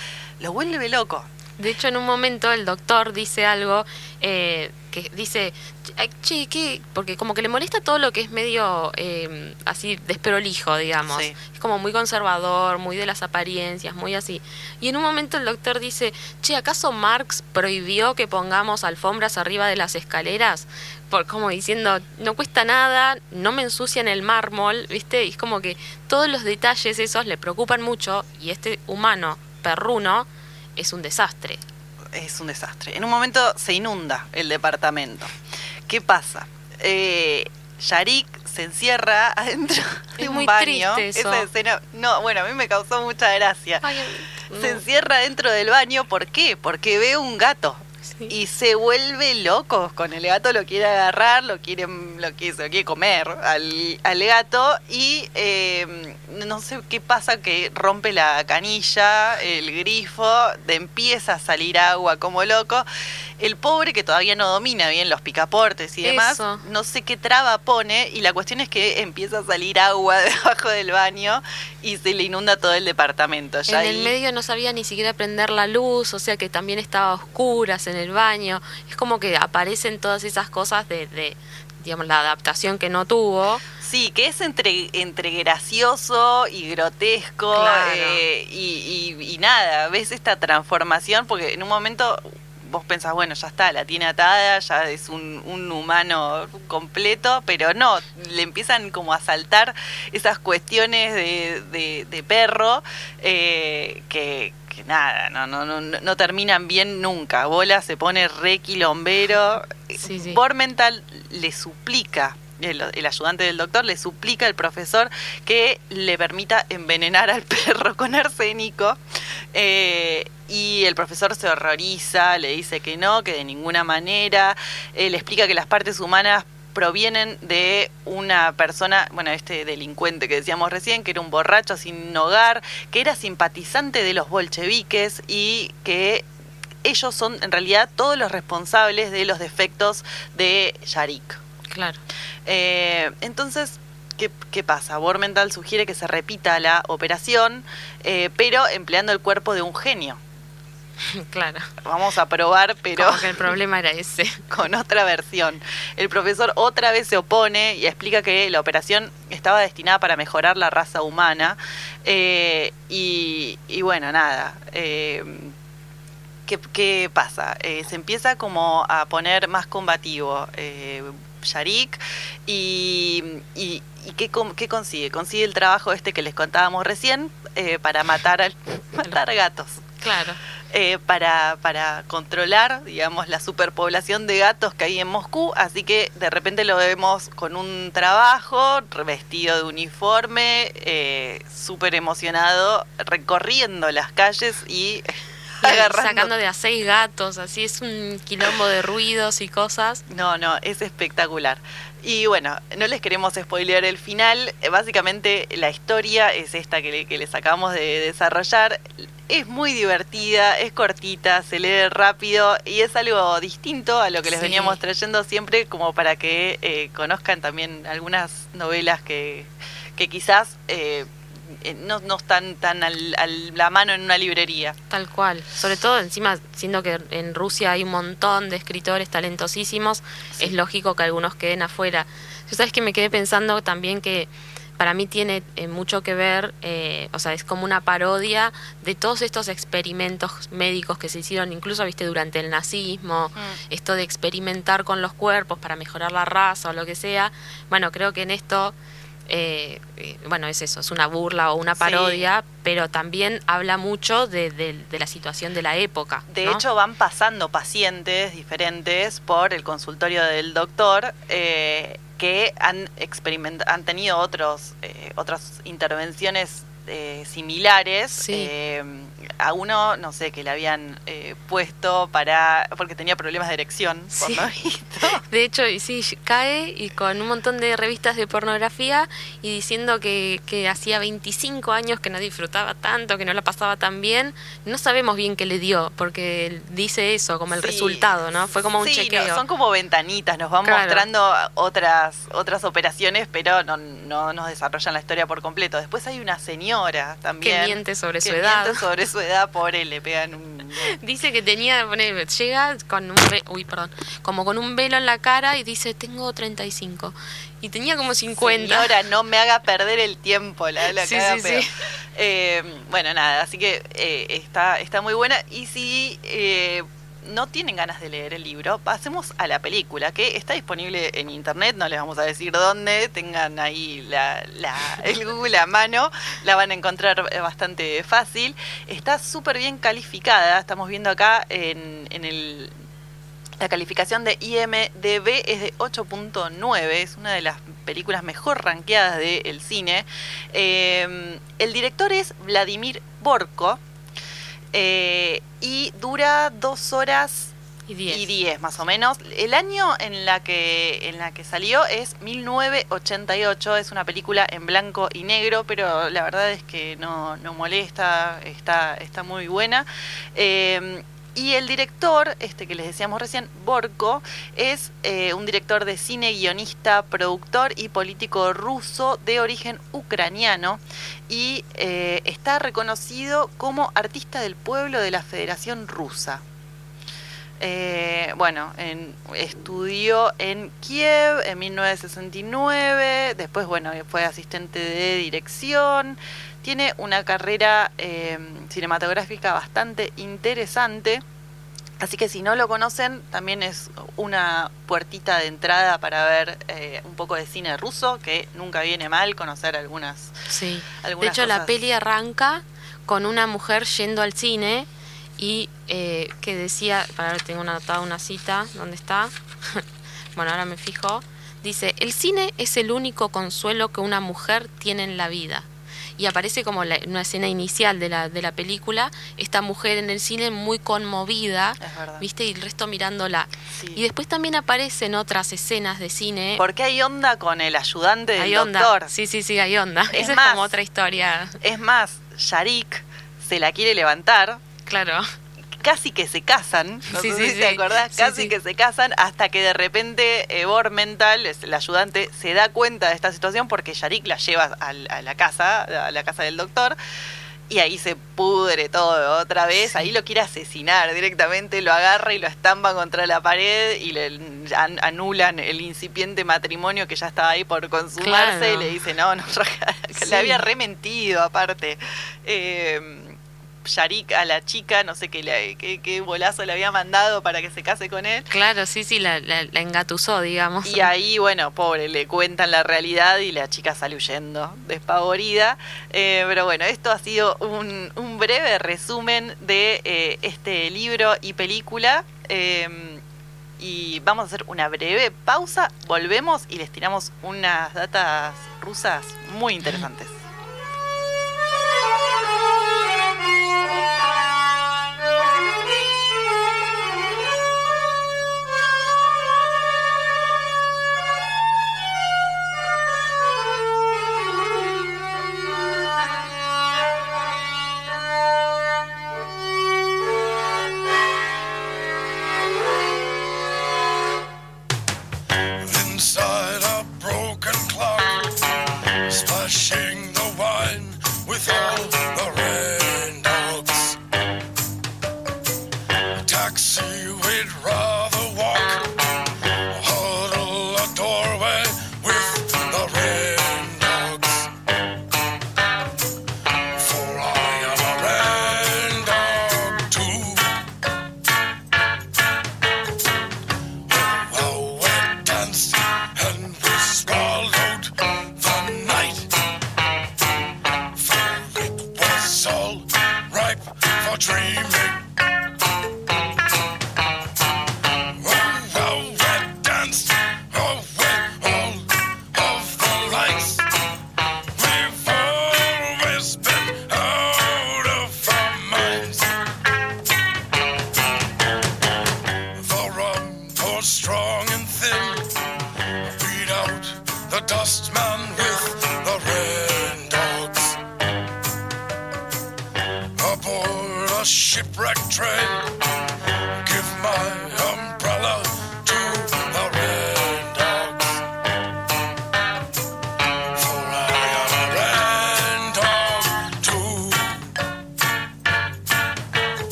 Speaker 4: lo vuelve loco.
Speaker 5: De hecho, en un momento el doctor dice algo eh, que dice, "Ay, che, ¿qué? Porque como que le molesta todo lo que es medio eh, así desprolijo, digamos.
Speaker 4: Sí.
Speaker 5: Es como muy conservador, muy de las apariencias, muy así. Y en un momento el doctor dice, che, ¿acaso Marx prohibió que pongamos alfombras arriba de las escaleras? Por, como diciendo, no cuesta nada, no me ensucian el mármol, ¿viste? Y es como que todos los detalles esos le preocupan mucho y este humano perruno es un desastre.
Speaker 4: Es un desastre. En un momento se inunda el departamento. ¿Qué pasa? Eh, Yarik se encierra adentro de un
Speaker 5: muy
Speaker 4: baño.
Speaker 5: triste eso.
Speaker 4: Esa escena, no, bueno, a mí me causó mucha gracia.
Speaker 5: Ay,
Speaker 4: Se encierra dentro del baño, ¿por qué? Porque ve un gato. Y se vuelve loco con el gato, lo quiere agarrar, lo quiere, lo quiere, lo quiere comer al, al gato y eh, no sé qué pasa que rompe la canilla, el grifo, de empieza a salir agua como loco. El pobre que todavía no domina bien los picaportes y demás,
Speaker 5: Eso.
Speaker 4: no sé qué traba pone y la cuestión es que empieza a salir agua debajo del baño y se le inunda todo el departamento. Ya
Speaker 5: En el medio no sabía ni siquiera prender la luz, o sea que también estaba a oscuras en el baño. Es como que aparecen todas esas cosas de, de, digamos, la adaptación que no tuvo.
Speaker 4: Sí, que es entre, entre gracioso y grotesco
Speaker 5: Claro.
Speaker 4: eh, y, y- y nada, ves esta transformación porque en un momento vos pensás, bueno, ya está, la tiene atada, ya es un, un humano completo, pero no, le empiezan como a saltar esas cuestiones de, de- de perro eh, que, que nada, no, no, no, no terminan bien nunca. Bola se pone re quilombero.
Speaker 5: Sí, sí.
Speaker 4: Bormental le suplica. El, ayudante del doctor le suplica al profesor que le permita envenenar al perro con arsénico eh, y el profesor se horroriza, le dice que no, que de ninguna manera, eh, le explica que las partes humanas provienen de una persona, bueno, este delincuente que decíamos recién, que era un borracho sin hogar, que era simpatizante de los bolcheviques y que ellos son en realidad todos los responsables de los defectos de Yarik.
Speaker 5: Claro.
Speaker 4: Eh, entonces, ¿qué, qué pasa? Bormental sugiere que se repita la operación, eh, pero empleando el cuerpo de un genio.
Speaker 5: claro.
Speaker 4: Vamos a probar, pero
Speaker 5: Como que el problema era ese.
Speaker 4: con otra versión. El profesor otra vez se opone y explica que la operación estaba destinada para mejorar la raza humana. Eh, y, y bueno, nada. eh, ¿qué, qué pasa? Eh, se empieza como a poner más combativo eh, Yarik y, y, y ¿qué, con- qué consigue? Consigue el trabajo este que les contábamos recién eh, para matar, al, matar gatos
Speaker 5: Claro.
Speaker 4: eh, para, para controlar, digamos, la superpoblación de gatos que hay en Moscú. Así que de repente lo vemos con un trabajo, vestido de uniforme, eh, súper emocionado, recorriendo las calles Y agarrando.
Speaker 5: sacando de a seis gatos, así es un quilombo de ruidos y cosas.
Speaker 4: No, no, es espectacular. Y bueno, no les queremos spoilear el final. Básicamente la historia es esta que, le- que les acabamos de desarrollar. Es muy divertida, es cortita, se lee rápido y es algo distinto a lo que les
Speaker 5: Sí.
Speaker 4: veníamos trayendo siempre como para que eh, conozcan también algunas novelas que, que quizás eh, no, no están tan al- a la mano en una librería.
Speaker 5: Tal cual. Sobre todo encima, siendo que en Rusia hay un montón de escritores talentosísimos, es lógico que algunos queden afuera. Yo sabes que me quedé pensando también que para mí tiene eh, mucho que ver, eh, o sea, es como una parodia de todos estos experimentos médicos que se hicieron, incluso, viste, durante el nazismo, esto de experimentar con los cuerpos para mejorar la raza o lo que sea. Bueno, creo que en esto, eh, eh, bueno, es eso, es una burla o una
Speaker 4: Sí.
Speaker 5: parodia, pero también habla mucho de, de- de la situación de la época.
Speaker 4: De
Speaker 5: ¿no?
Speaker 4: hecho, van pasando pacientes diferentes por el consultorio del doctor eh, que han han tenido otros eh, otras intervenciones eh, similares.
Speaker 5: Sí.
Speaker 4: Eh, a uno, no sé, que le habían eh, puesto para porque tenía problemas de erección, por lo visto.
Speaker 5: De hecho, y sí, cae y con un montón de revistas de pornografía y diciendo que, que hacía 25 años que no disfrutaba tanto, que no la pasaba tan bien. No sabemos bien qué le dio, porque dice eso como el
Speaker 4: Sí.
Speaker 5: resultado, ¿no? Fue como un chequeo.
Speaker 4: no, son como ventanitas, nos van
Speaker 5: Claro.
Speaker 4: mostrando otras otras operaciones, pero no, no nos desarrollan la historia por completo. Después hay una señora también.
Speaker 5: Que miente sobre
Speaker 4: que
Speaker 5: su edad.
Speaker 4: miente sobre su edad, pobre, le pegan un...
Speaker 5: Dice que tenía, pone, llega con un ve- uy, perdón, como con un velo en la cara y dice, tengo 35. Y tenía como 50.
Speaker 4: Señora, no me haga perder el tiempo, la, la
Speaker 5: Sí, sí.
Speaker 4: Eh, bueno, nada, así que eh, está, está muy buena. Y si eh, no tienen ganas de leer el libro, pasemos a la película, que está disponible en internet, no les vamos a decir dónde, tengan ahí la, la- el Google a mano, la van a encontrar eh, bastante fácil. Está súper bien calificada, estamos viendo acá en, en el la calificación de IMDB es de 8.9, es una de las películas mejor rankeadas del cine. Eh, el director es Vladimir Borko eh, y dura dos horas
Speaker 5: Y 10.
Speaker 4: y 10 más o menos. El año en la que en la que salió es 1988, es una película en blanco y negro, pero la verdad es que no, no molesta, está, está muy buena. Eh, y el director, este que les decíamos recién, Borko, es eh, un director de cine, guionista, productor y político ruso de origen ucraniano y eh, está reconocido como artista del pueblo de la Federación Rusa. Bueno, en- estudió en Kiev en 1969, después, bueno, fue asistente de dirección, tiene una carrera eh, cinematográfica bastante interesante Así que si no lo conocen, también es una puertita de entrada para ver eh, un poco de cine ruso, que nunca viene mal conocer algunas.
Speaker 5: Sí. De hecho, la peli arranca con una mujer yendo al cine y eh, que decía, para ver, tengo anotada una cita, ¿dónde está? bueno, ahora me fijo. Dice, el cine es el único consuelo que una mujer tiene en la vida. Y aparece como la- una escena inicial de la, de la película, esta mujer en el cine muy conmovida. ¿viste? Y el resto mirándola.
Speaker 4: Sí.
Speaker 5: Y después también aparecen otras escenas de cine.
Speaker 4: Porque hay onda con el ayudante del
Speaker 5: hay onda.
Speaker 4: doctor.
Speaker 5: Sí, sí, sí, hay onda.
Speaker 4: Es
Speaker 5: Esa es como otra historia.
Speaker 4: Es más, Sharik se la quiere levantar,
Speaker 5: Claro.
Speaker 4: casi que se casan, no
Speaker 5: Sí,
Speaker 4: sé
Speaker 5: sí,
Speaker 4: si
Speaker 5: sí.
Speaker 4: te acordás, casi que se casan, hasta que de repente eh, Bormental, es el ayudante, se da cuenta de esta situación porque Sharik la lleva a, la casa, a la casa del doctor, y ahí se pudre todo otra vez, ahí lo quiere asesinar directamente, lo agarra y lo estampa contra la pared y le an- anulan el incipiente matrimonio que ya estaba ahí por consumarse
Speaker 5: Claro.
Speaker 4: y le dice, no, no,
Speaker 5: Sí.
Speaker 4: le había rementido aparte. Eh, Yarik a la chica, no sé qué, le- qué, qué bolazo le había mandado para que se case con él.
Speaker 5: Claro, sí, sí, la, la, la engatusó, digamos.
Speaker 4: Y ahí, bueno, pobre, le cuentan la realidad y la chica sale huyendo, despavorida. Eh, pero bueno, esto ha sido un, un breve resumen de eh, este libro y película. Eh, y vamos a hacer una breve pausa, volvemos y les tiramos unas datas rusas muy interesantes.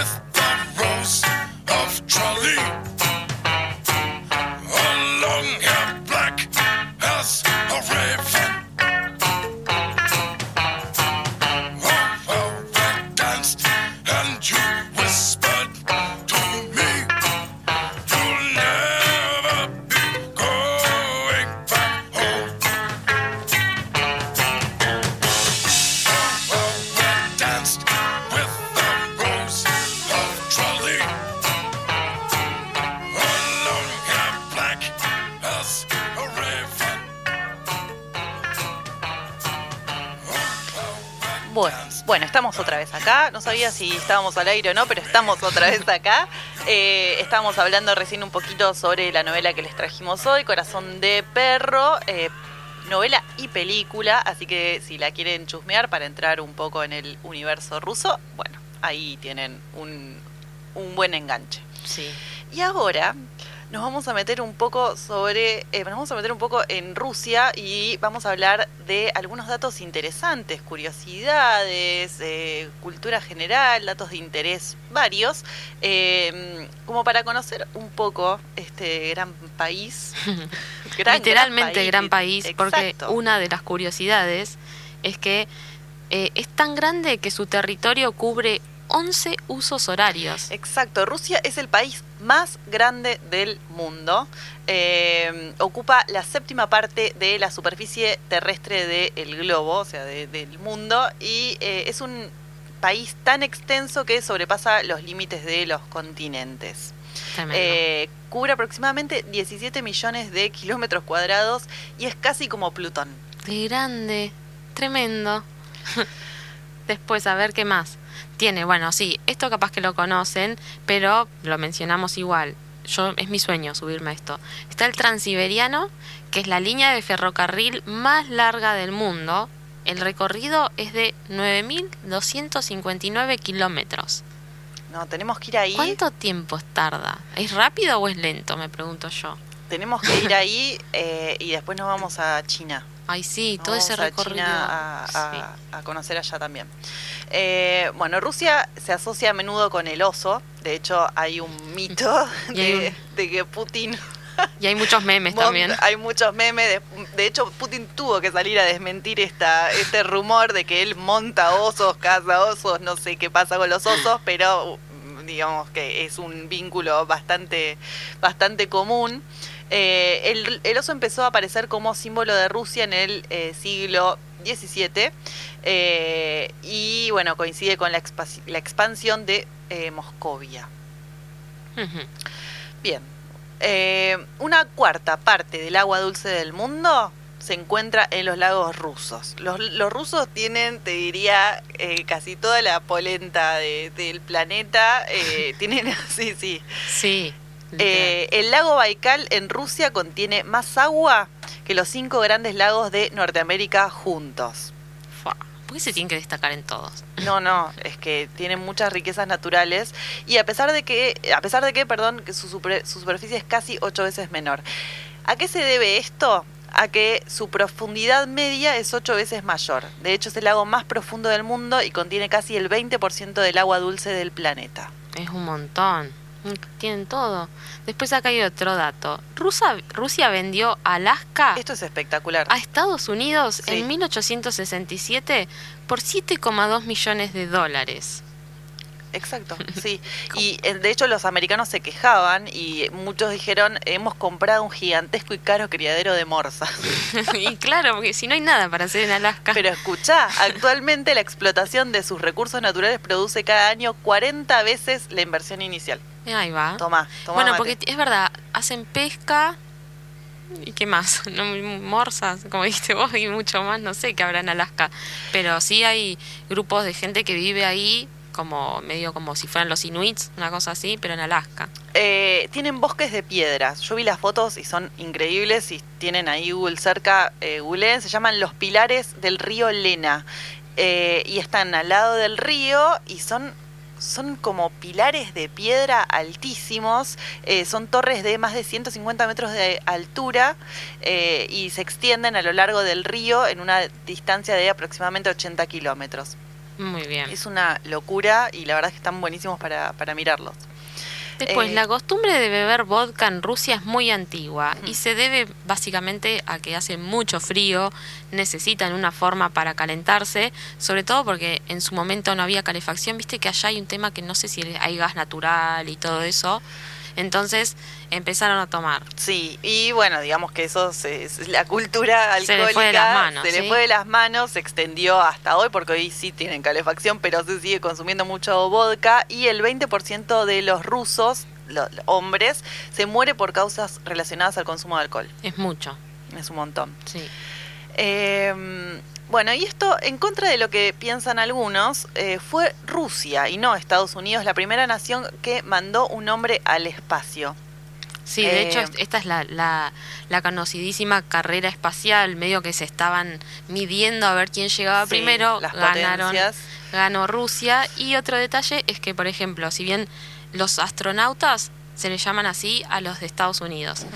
Speaker 4: Earth. Estamos acá. No sabía si estábamos al aire o no, pero estamos otra vez acá. Eh, estábamos hablando recién un poquito sobre la novela que les trajimos hoy, Corazón de Perro. eh, novela y película, así que si la quieren chusmear para entrar un poco en el universo ruso, bueno, ahí tienen un, un buen enganche.
Speaker 5: Sí.
Speaker 4: Y ahora nos vamos a meter un poco sobre, eh, nos vamos a meter un poco en Rusia y vamos a hablar de algunos datos interesantes, curiosidades, eh, cultura general, datos de interés varios, eh, como para conocer un poco este gran país. Gran,
Speaker 5: Literalmente gran país, porque una de las curiosidades es que eh, es tan grande que su territorio cubre 11 usos horarios.
Speaker 4: Exacto, Rusia es el país más grande del mundo. Eh, ocupa la séptima parte de la superficie terrestre del globo, o sea, de- del mundo, y eh, es un país tan extenso que sobrepasa los límites de los continentes. Eh, cubre aproximadamente 17 millones de kilómetros cuadrados y es casi como Plutón.
Speaker 5: De grande, tremendo. Después, a ver qué más. Tiene, bueno, sí, esto capaz que lo conocen, pero lo mencionamos igual. Yo es mi sueño subirme a esto. Está el Transiberiano, que es la línea de ferrocarril más larga del mundo. El recorrido es de 9.259 kilómetros.
Speaker 4: No, tenemos que ir ahí.
Speaker 5: ¿Cuánto tiempo tarda? ¿Es rápido o es lento? Me pregunto yo.
Speaker 4: Tenemos que ir ahí eh, y después nos vamos a China.
Speaker 5: Ay, sí,
Speaker 4: Nos
Speaker 5: todo ese
Speaker 4: vamos a
Speaker 5: recorrido.
Speaker 4: China a, a-
Speaker 5: Sí.
Speaker 4: a conocer allá también. Eh, bueno, Rusia se asocia a menudo con el oso. De hecho, hay un mito de,
Speaker 5: un-
Speaker 4: de que Putin.
Speaker 5: Y hay muchos memes también.
Speaker 4: Hay muchos memes. De, de hecho, Putin tuvo que salir a desmentir esta, este rumor de que él monta osos, caza osos, no sé qué pasa con los osos, pero digamos que es un vínculo bastante, bastante común. Eh, el, el oso empezó a aparecer como símbolo de Rusia en el eh, siglo XVII eh, y bueno, coincide con la, expa- la expansión de Moscovia. Bien. Una cuarta parte del agua dulce del mundo se encuentra en los lagos rusos. Los, los rusos tienen, te diría, eh, casi toda la polenta de- del planeta. eh, tienen, sí, sí.
Speaker 5: Sí.
Speaker 4: Eh, el lago Baikal en Rusia contiene más agua que los cinco grandes lagos de Norteamérica juntos.
Speaker 5: ¿Por qué se tienen que destacar en todos?
Speaker 4: No, no, es que tiene muchas riquezas naturales y a pesar de que, a pesar de que, perdón, que su, super- su superficie es casi ocho veces menor. ¿A qué se debe esto? A que su profundidad media es ocho veces mayor. De hecho, es el lago más profundo del mundo y contiene casi el 20% del agua dulce del planeta.
Speaker 5: Es un montón. Tienen todo. Después acá hay otro dato. Rusia, Rusia vendió Alaska
Speaker 4: Esto es espectacular.
Speaker 5: a Estados Unidos
Speaker 4: Sí.
Speaker 5: en 1867 por 7,2 millones de dólares.
Speaker 4: Exacto, sí. Y eh, de hecho los americanos se quejaban y muchos dijeron, hemos comprado un gigantesco y caro criadero de morsas.
Speaker 5: y claro, porque si no hay nada para hacer en Alaska.
Speaker 4: Pero escuchá, actualmente la explotación de sus recursos naturales produce cada año 40 veces la inversión inicial.
Speaker 5: Ahí va.
Speaker 4: Toma, toma.
Speaker 5: bueno,
Speaker 4: mate.
Speaker 5: porque es verdad, hacen pesca y qué más, no morsas, como dijiste vos, y mucho más, no sé qué habrá en Alaska. Pero sí hay grupos de gente que vive ahí como medio como si fueran los inuits, una cosa así, pero en Alaska.
Speaker 4: Eh, tienen bosques de piedras. Yo vi las fotos y son increíbles. Si tienen ahí Google cerca, eh. Se llaman los pilares del río Lena. Eh, y están al lado del río y son, son como pilares de piedra altísimos. Eh, son torres de más de 150 metros de altura eh, y se extienden a lo largo del río en una distancia de aproximadamente 80 kilómetros.
Speaker 5: Muy bien.
Speaker 4: Es una locura y la verdad es que están buenísimos para, para mirarlos.
Speaker 5: Después,
Speaker 4: eh,
Speaker 5: la costumbre de beber vodka en Rusia es muy antigua y se debe básicamente a que hace mucho frío, necesitan una forma para calentarse, sobre todo porque en su momento no había calefacción, viste que allá hay un tema que no sé si hay gas natural y todo eso, entonces empezaron a tomar.
Speaker 4: Sí, y bueno, digamos que eso se- es la cultura
Speaker 5: Se
Speaker 4: alcohólica
Speaker 5: le fue de las manos,
Speaker 4: se le fue de las manos, se extendió hasta hoy porque hoy sí tienen calefacción, pero se sigue consumiendo mucho vodka y el 20% de los rusos, los hombres, se muere por causas relacionadas al consumo de alcohol.
Speaker 5: Es mucho,
Speaker 4: Es un montón.
Speaker 5: sí.
Speaker 4: Eh, bueno, y esto, en contra de lo que piensan algunos, eh, fue Rusia y no Estados Unidos la primera nación que mandó un hombre al espacio.
Speaker 5: Sí, de
Speaker 4: Eh,
Speaker 5: hecho est- esta es la, la, la conocidísima carrera espacial, medio que se estaban midiendo a ver quién llegaba
Speaker 4: Sí,
Speaker 5: primero,
Speaker 4: las
Speaker 5: ganaron,
Speaker 4: potencias.
Speaker 5: ganó Rusia. Y otro detalle es que, por ejemplo, si bien los astronautas se les llaman así a los de Estados Unidos,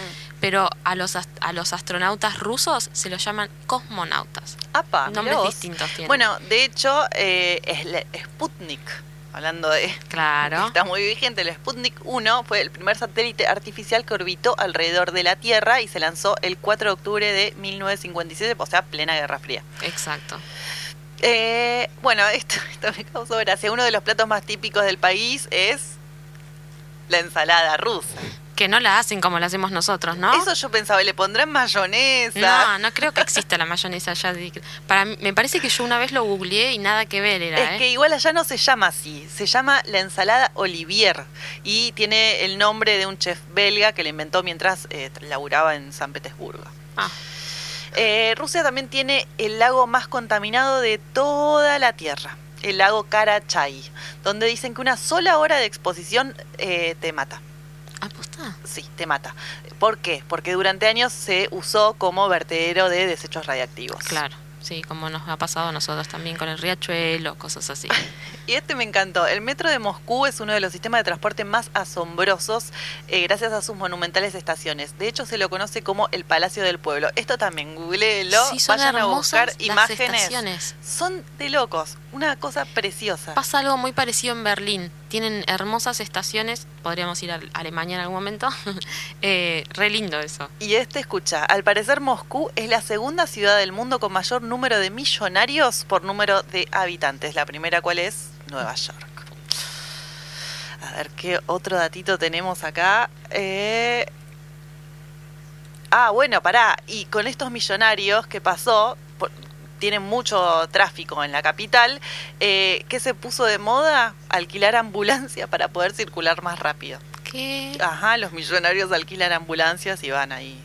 Speaker 5: pero a los, a los astronautas rusos se los llaman cosmonautas.
Speaker 4: Apa,
Speaker 5: Nombres
Speaker 4: vos.
Speaker 5: distintos tienen.
Speaker 4: Bueno, de hecho, eh, es Sputnik, hablando de...
Speaker 5: claro.
Speaker 4: Está muy vigente, el Sputnik 1 fue el primer satélite artificial que orbitó alrededor de la Tierra y se lanzó el 4 de octubre de 1957, o sea, plena Guerra Fría.
Speaker 5: Exacto.
Speaker 4: Eh, bueno, esto, esto me causó gracia. Uno de los platos más típicos del país es la ensalada rusa.
Speaker 5: Que no la hacen como la hacemos nosotros, ¿no?
Speaker 4: Eso yo pensaba, le pondrán mayonesa.
Speaker 5: No, no creo que exista la mayonesa allá. de- Para mí- me parece que yo una vez lo googleé y nada que ver era,
Speaker 4: Es
Speaker 5: ¿eh?
Speaker 4: que igual allá no se llama así, se llama la ensalada Olivier y tiene el nombre de un chef belga que la inventó mientras eh, laburaba en San Petersburgo.
Speaker 5: Ah,
Speaker 4: Eh, Rusia también tiene el lago más contaminado de toda la Tierra, el lago Karachay, donde dicen que una sola hora de exposición eh, te mata.
Speaker 5: ¿Aposta?
Speaker 4: Sí, te mata. ¿Por qué? Porque durante años se usó como vertedero de desechos radiactivos.
Speaker 5: Claro, sí, como nos ha pasado a nosotros también con el riachuelo, cosas así.
Speaker 4: Y este me encantó. El metro de Moscú es uno de los sistemas de transporte más asombrosos eh, gracias a sus monumentales estaciones. De hecho, se lo conoce como el Palacio del Pueblo. Esto también, googleelo,
Speaker 5: Sí, son
Speaker 4: vayan a buscar
Speaker 5: las
Speaker 4: imágenes.
Speaker 5: estaciones.
Speaker 4: Son de locos. Una cosa preciosa.
Speaker 5: Pasa algo muy parecido en Berlín. Tienen hermosas estaciones, podríamos ir a Alemania en algún momento. eh, re lindo eso.
Speaker 4: Y este, escucha, al parecer Moscú es la segunda ciudad del mundo con mayor número de millonarios por número de habitantes. La primera, ¿cuál es? Nueva York. A ver, ¿qué otro datito tenemos acá? Eh, Ah, bueno, pará. Y con estos millonarios, ¿qué pasó? Por- Tienen mucho tráfico en la capital. Eh, ¿Qué se puso de moda? Alquilar ambulancia para poder circular más rápido.
Speaker 5: ¿Qué?
Speaker 4: Ajá, los millonarios alquilan ambulancias y van ahí.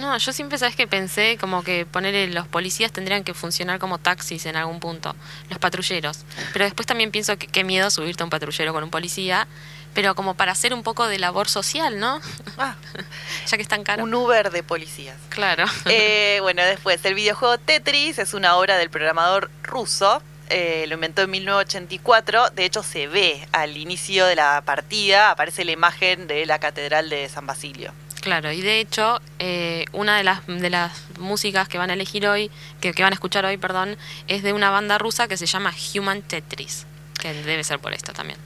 Speaker 5: No, yo siempre sabes que pensé como que poner los policías tendrían que funcionar como taxis en algún punto, los patrulleros. Pero después también pienso que qué miedo subirte a un patrullero con un policía, pero como para hacer un poco de labor social, ¿no?
Speaker 4: Ah,
Speaker 5: ya que es tan caro.
Speaker 4: un Uber de policías.
Speaker 5: Claro.
Speaker 4: Eh, bueno, después, el videojuego Tetris es una obra del programador ruso. eh, lo inventó en 1984. De hecho, se ve al inicio de la partida, aparece la imagen de la Catedral de San Basilio.
Speaker 5: Claro, y de hecho, eh, una de las, de las músicas que van a elegir hoy, que, van a escuchar hoy, perdón, es de una banda rusa que se llama Human Tetris, que debe ser por esto también.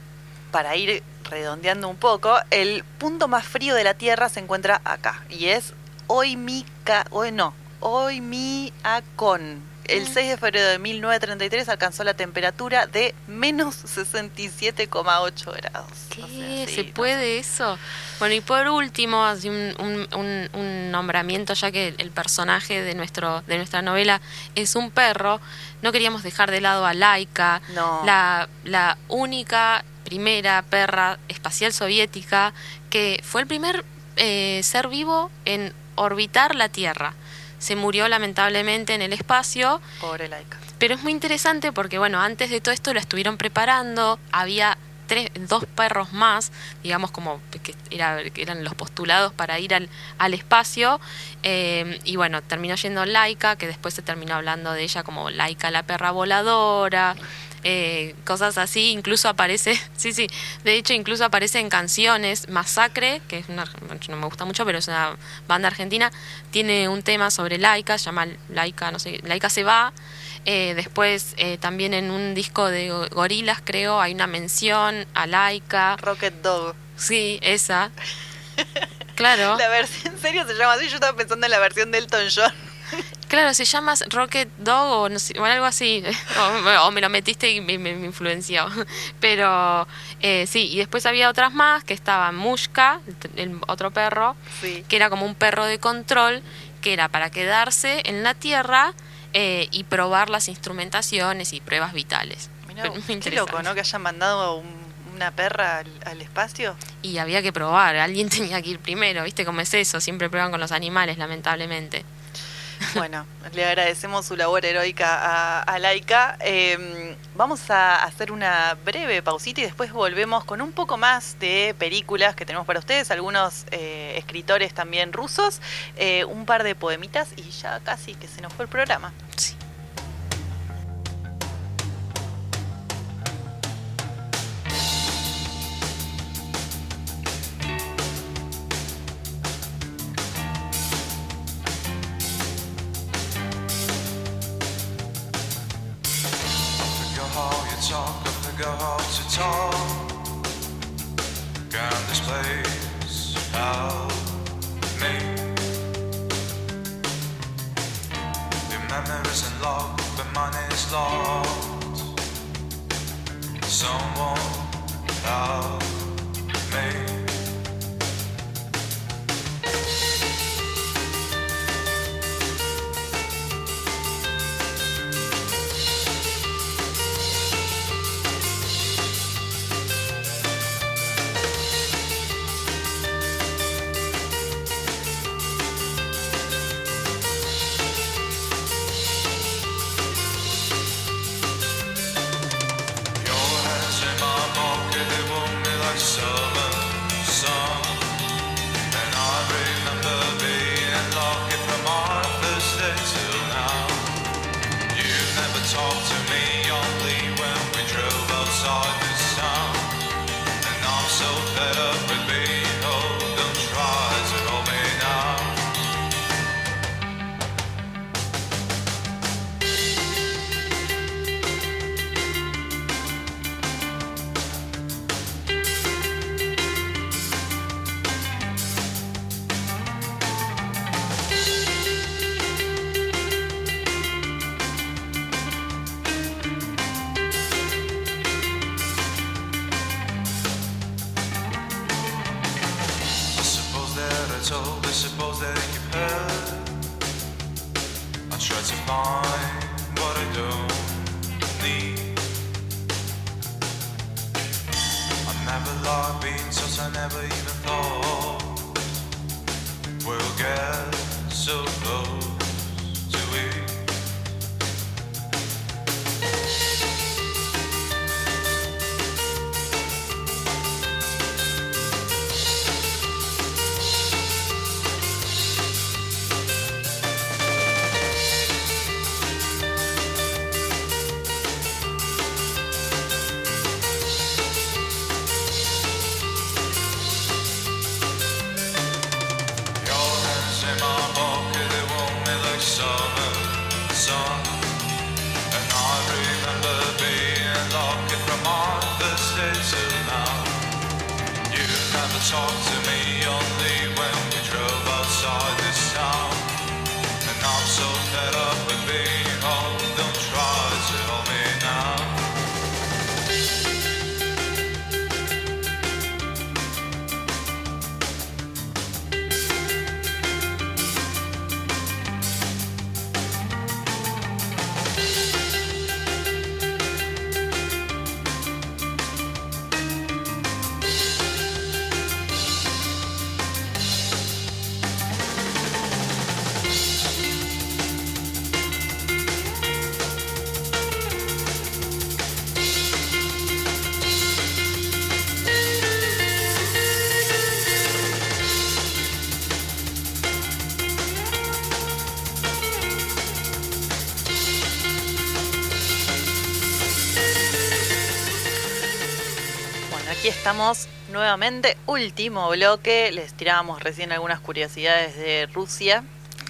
Speaker 4: Para ir redondeando un poco, el punto más frío de la Tierra se encuentra acá. Y es Oymika, hoy no, Oymyakon. El 6 de febrero de 1933 alcanzó la temperatura de menos 67,8 grados.
Speaker 5: ¿Qué?
Speaker 4: O sea, sí,
Speaker 5: ¿Se
Speaker 4: no
Speaker 5: puede eso? Bueno, y por último, así un, un- un- un nombramiento, ya que el personaje de, nuestro, de nuestra novela es un perro, no queríamos dejar de lado a Laika,
Speaker 4: No.
Speaker 5: la, la única primera perra espacial soviética que fue el primer eh, ser vivo en orbitar la Tierra. Se murió lamentablemente en el espacio,
Speaker 4: Pobre Laika.
Speaker 5: pero es muy interesante porque, bueno, antes de todo esto lo estuvieron preparando, había tres, dos perros más, digamos como que, era- que eran los postulados para ir al, al espacio, eh, y bueno, terminó yendo Laika, que después se terminó hablando de ella como Laika la perra voladora, eh, cosas así, incluso aparece, sí, sí, de hecho incluso aparece en canciones, Masacre, que es una, no me gusta mucho, pero es una banda argentina, tiene un tema sobre Laika, se llama Laika, no sé, Laika se va, eh, después eh, también en un disco de go- gorilas creo hay una mención a Laika,
Speaker 4: Rocket Dog.
Speaker 5: sí, esa, claro.
Speaker 4: La versión, en serio se llama así. Yo estaba pensando en la versión de Elton John.
Speaker 5: Claro, se llama Rocket Dog o, no sé, o algo así. O, o me lo metiste y me, me- me influenció. Pero eh, sí, y después había otras más que estaban Mushka, el, otro perro,
Speaker 4: Sí.
Speaker 5: que era como un perro de control, que era para quedarse en la Tierra eh, y probar las instrumentaciones y pruebas vitales.
Speaker 4: Mirá,
Speaker 5: Pero
Speaker 4: qué loco, ¿no? Que hayan mandado un- una perra al, al espacio.
Speaker 5: Y había que probar, alguien tenía que ir primero, ¿viste cómo es eso? Siempre prueban con los animales, lamentablemente.
Speaker 4: Bueno, le agradecemos su labor heroica a, a Laika. Eh, vamos a hacer una breve pausita y después volvemos con un poco más de películas que tenemos para ustedes, algunos eh, escritores también rusos, eh, un par de poemitas y ya casi que se nos fue el programa.
Speaker 5: Sí.
Speaker 6: talk, I figure how to talk. Can this place help me. Your memories and log, the
Speaker 7: money's locked. Someone help.
Speaker 4: Estamos nuevamente, último bloque. Les tirábamos recién algunas curiosidades de Rusia.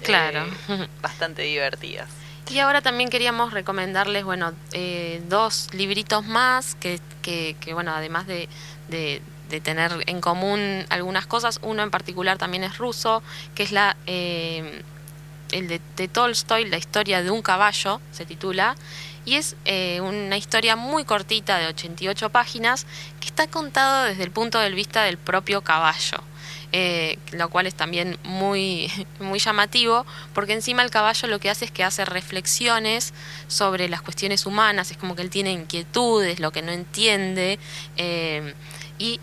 Speaker 5: Claro.
Speaker 4: eh, bastante divertidas.
Speaker 5: Y ahora también queríamos recomendarles, bueno, eh, dos libritos más que, que, que, bueno, además de, de- de tener en común algunas cosas, uno en particular también es ruso, que es la eh, el de, de Tolstoy, La historia de un caballo, se titula, y es eh, una historia muy cortita de 88 páginas que está contado desde el punto de vista del propio caballo. eh, lo cual es también muy, muy llamativo, porque encima el caballo lo que hace es que hace reflexiones sobre las cuestiones humanas, es como que él tiene inquietudes, lo que no entiende, eh, y,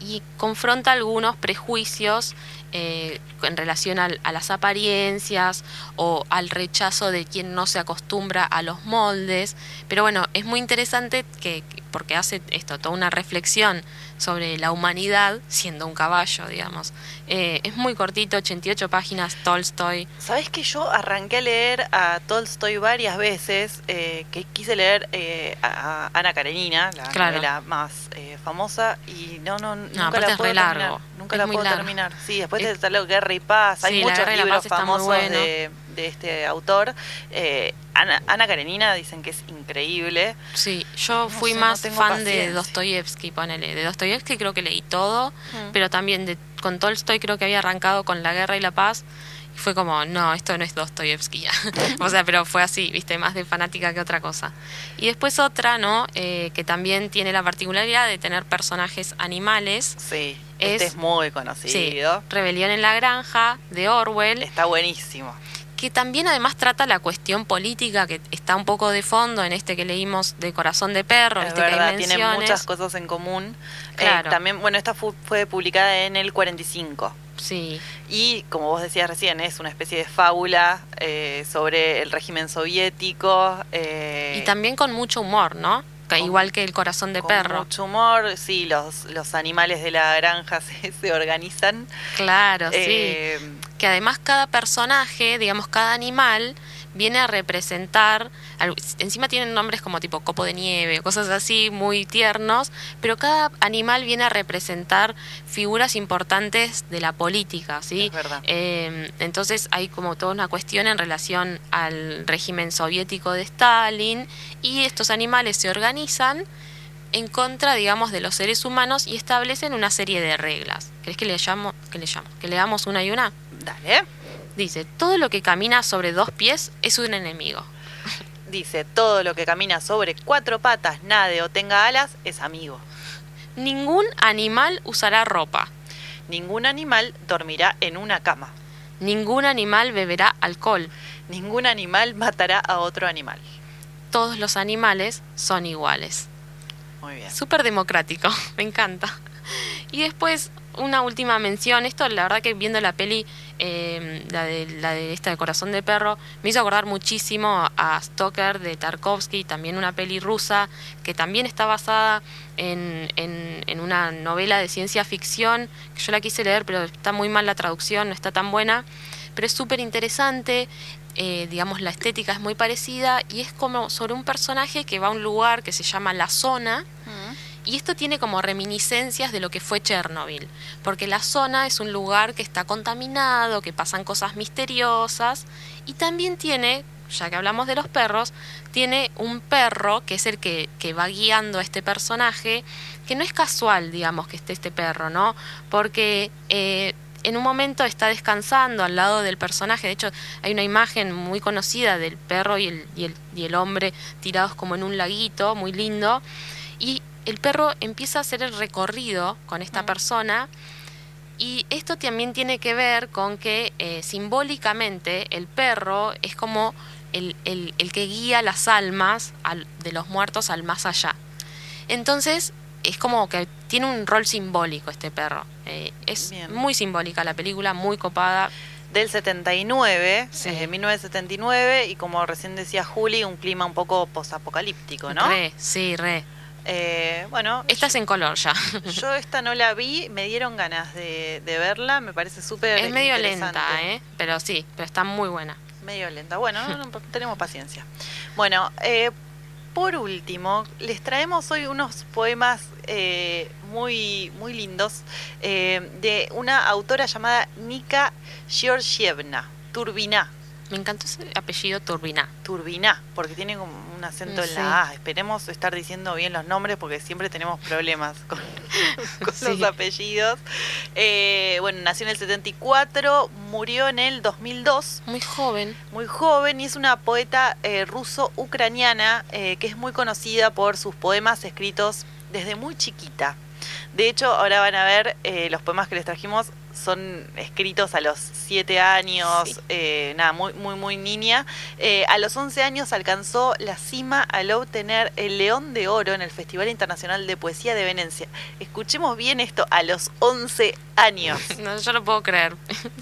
Speaker 5: y confronta algunos prejuicios eh, en relación a las apariencias o al rechazo de quien no se acostumbra a los moldes. Pero bueno, es muy interesante que- porque hace esto, toda una reflexión sobre la humanidad siendo un caballo, digamos. Eh, es muy cortito, 88 páginas, Tolstoy.
Speaker 4: Sabes que yo arranqué a leer a Tolstoy varias veces, eh, que quise leer eh, a Ana Karenina, la
Speaker 5: Claro.
Speaker 4: novela más eh, famosa, y no, no, nunca
Speaker 5: aparte
Speaker 4: la
Speaker 5: es
Speaker 4: puedo
Speaker 5: re
Speaker 4: terminar.
Speaker 5: largo,
Speaker 4: Nunca
Speaker 5: es
Speaker 4: la puedo
Speaker 5: largo.
Speaker 4: terminar. Sí, después
Speaker 5: Es-
Speaker 4: está lo Guerra y Paz, hay
Speaker 5: Sí,
Speaker 4: muchos libros famosos
Speaker 5: bueno.
Speaker 4: de, de este autor. Eh, Ana, Ana Karenina dicen que es increíble.
Speaker 5: Sí, yo
Speaker 4: No
Speaker 5: fui
Speaker 4: sé, no
Speaker 5: más
Speaker 4: tengo
Speaker 5: fan de
Speaker 4: paciencia.
Speaker 5: Dostoyevsky, ponele. De Dostoyevsky creo que leí todo,
Speaker 4: Mm.
Speaker 5: pero también de, con Tolstoy creo que había arrancado con La Guerra y la Paz. Fue como, no, esto no es Dostoyevsky. o sea, pero fue así, viste, más de fanática que otra cosa. Y después otra, ¿no? Eh, que también tiene la particularidad de tener personajes animales.
Speaker 4: Sí,
Speaker 5: Es-
Speaker 4: este es muy
Speaker 5: Sí,
Speaker 4: conocido.
Speaker 5: Rebelión en la Granja, de Orwell.
Speaker 4: Está buenísimo.
Speaker 5: Que también además trata la cuestión política que está un poco de fondo en este que leímos de Corazón de Perro,
Speaker 4: Es
Speaker 5: este que
Speaker 4: verdad, tiene
Speaker 5: menciones.
Speaker 4: muchas cosas en común. Eh,
Speaker 5: Claro.
Speaker 4: también, bueno, esta fu- fue publicada en el 45.
Speaker 5: Sí,
Speaker 4: Y como vos decías recién, es una especie de fábula eh, sobre el régimen soviético. eh,
Speaker 5: y también con mucho humor, ¿no? Que
Speaker 4: con-
Speaker 5: igual que el Corazón de
Speaker 4: con
Speaker 5: Perro.
Speaker 4: mucho humor, sí, los, los animales de la granja se, se organizan.
Speaker 5: Claro, sí. Que además cada personaje, digamos, cada animal viene a representar, encima tienen nombres como tipo copo de nieve, cosas así muy tiernos, pero cada animal viene a representar figuras importantes de la política, ¿sí?
Speaker 4: Es verdad.
Speaker 5: Eh, entonces hay como toda una cuestión en relación al régimen soviético de Stalin y estos animales se organizan en contra, digamos, de los seres humanos y establecen una serie de reglas. ¿Crees que le llamo, que le llamo, que leamos una y una?
Speaker 4: Dale.
Speaker 5: Dice, todo lo que camina sobre dos pies es un enemigo.
Speaker 4: Dice, todo lo que camina sobre cuatro patas, nade o tenga alas es amigo.
Speaker 5: Ningún animal usará ropa.
Speaker 4: Ningún animal dormirá en una cama.
Speaker 5: Ningún animal beberá alcohol.
Speaker 4: Ningún animal matará a otro animal.
Speaker 5: Todos los animales son iguales.
Speaker 4: Muy bien.
Speaker 5: Súper democrático, me encanta. Y después, una última mención. Esto, la verdad que viendo la peli, eh, la, de, la de esta de Corazón de Perro, me hizo acordar muchísimo a Stoker de Tarkovsky, también una peli rusa, que también está basada en, en, en una novela de ciencia ficción, que yo la quise leer, pero está muy mal la traducción, no está tan buena. Pero es súper interesante. eh, digamos, la estética es muy parecida y es como sobre un personaje que va a un lugar que se llama La Zona, y esto tiene como reminiscencias de lo que fue Chernobyl, porque la zona es un lugar que está contaminado, que pasan cosas misteriosas, y también tiene, ya que hablamos de los perros, tiene un perro que es el que, que va guiando a este personaje, que no es casual, digamos, que esté este perro, ¿no? Porque... eh, en un momento está descansando al lado del personaje. De hecho, hay una imagen muy conocida del perro y el, y el, y el hombre tirados como en un laguito, muy lindo. Y el perro empieza a hacer el recorrido con esta persona. Y esto también tiene que ver con que eh, simbólicamente el perro es como el, el- el que guía las almas al- de los muertos al más allá. Entonces es como que tiene un rol simbólico este perro. Eh, es
Speaker 4: Bien.
Speaker 5: muy simbólica la película, muy copada.
Speaker 4: Del 79,
Speaker 5: Sí.
Speaker 4: eh, 1979, y como recién decía Juli, un clima un poco posapocalíptico, ¿no?
Speaker 5: Re, sí, re.
Speaker 4: Eh, bueno,
Speaker 5: Esta es en color ya.
Speaker 4: yo esta no la vi, me dieron ganas de, de verla, me parece súper
Speaker 5: es medio lenta, ¿eh? Pero sí, pero está muy buena.
Speaker 4: Medio lenta. Bueno, no, no, tenemos paciencia. Bueno, eh, por último, les traemos hoy unos poemas eh, muy, muy lindos eh, de una autora llamada Nika Georgievna, Turbina.
Speaker 5: Me encantó ese apellido Turbina.
Speaker 4: Turbina, porque tiene un acento en la A. Esperemos estar diciendo bien los nombres porque siempre tenemos problemas con, con
Speaker 5: Sí.
Speaker 4: los apellidos. Eh, bueno, nació en el 74, murió en el 2002
Speaker 5: Muy joven.
Speaker 4: muy joven y es una poeta eh, ruso-ucraniana eh, que es muy conocida por sus poemas escritos desde muy chiquita. De hecho, ahora van a ver eh, los poemas que les trajimos son escritos a los 7 años,
Speaker 5: Sí.
Speaker 4: eh, nada, muy, muy, muy niña. Eh, a los 11 años alcanzó la cima al obtener el León de Oro en el Festival Internacional de Poesía de Venecia. Escuchemos bien esto, a los 11 años.
Speaker 5: No, yo no puedo creer.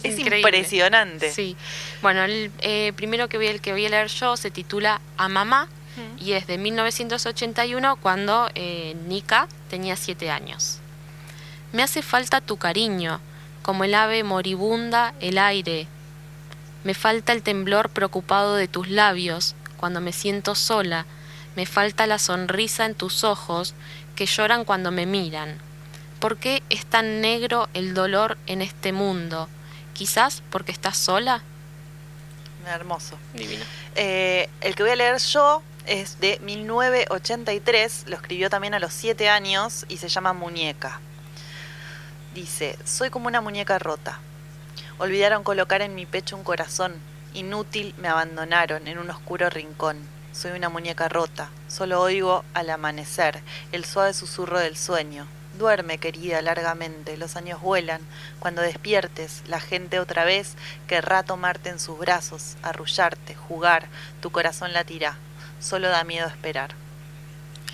Speaker 4: es
Speaker 5: increíble.
Speaker 4: impresionante.
Speaker 5: Sí. Bueno, el eh, primero que voy, el que voy a leer yo se titula A Mamá y es de 1981 cuando eh, Nika tenía siete años. Me hace falta tu cariño, como el ave moribunda el aire. Me falta el temblor preocupado de tus labios cuando me siento sola. Me falta la sonrisa en tus ojos que lloran cuando me miran. ¿Por qué es tan negro el dolor en este mundo? Quizás porque estás sola.
Speaker 4: Hermoso.
Speaker 5: Divino.
Speaker 4: Eh, el que voy a leer yo es de 1983, lo escribió también a los 7 años y se llama Muñeca. Dice, soy como una muñeca rota, Olvidaron colocar en mi pecho un corazón. Inútil me abandonaron en un oscuro rincón. Soy una muñeca rota. Solo oigo al amanecer el suave susurro del sueño. Duerme, querida, largamente. Los años vuelan. Cuando despiertes, la gente otra vez querrá tomarte en sus brazos, arrullarte, jugar. Tu corazón latirá. Solo da miedo esperar.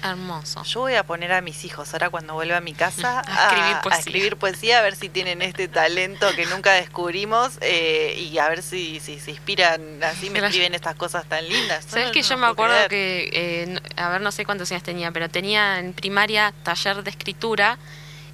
Speaker 5: Hermoso.
Speaker 4: Yo voy a poner a mis hijos ahora cuando vuelva a mi casa
Speaker 5: A escribir poesía.
Speaker 4: escribir poesía, a ver si tienen este talento que nunca descubrimos eh, y a ver si, si se inspiran, así me escriben estas cosas tan lindas.
Speaker 5: ¿Sabes
Speaker 4: No,
Speaker 5: que
Speaker 4: no
Speaker 5: yo me acuerdo
Speaker 4: creer.
Speaker 5: que, eh, a ver, no sé cuántos años tenía, pero tenía en primaria taller de escritura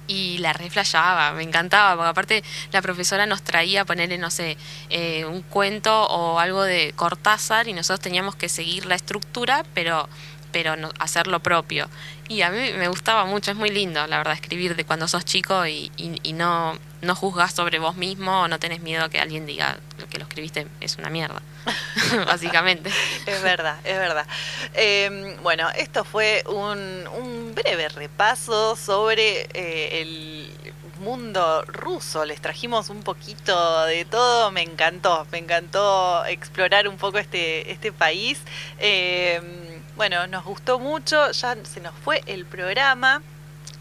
Speaker 5: y la reflejaba, me encantaba, porque aparte la profesora nos traía a ponerle, no sé, eh, un cuento o algo de Cortázar y nosotros teníamos que seguir la estructura, pero pero no, hacer lo propio. Y a mí me gustaba mucho, es muy lindo, la verdad, escribir de cuando sos chico y, y, y no, no juzgas sobre vos mismo o no tenés miedo a que alguien diga que lo escribiste es una mierda, básicamente.
Speaker 4: Es verdad, es verdad. Eh, bueno, esto fue un, un breve repaso sobre eh, el mundo ruso. Les trajimos un poquito de todo. Me encantó, me encantó explorar un poco este, este país. Eh, bueno, nos gustó mucho. Ya se nos fue el programa.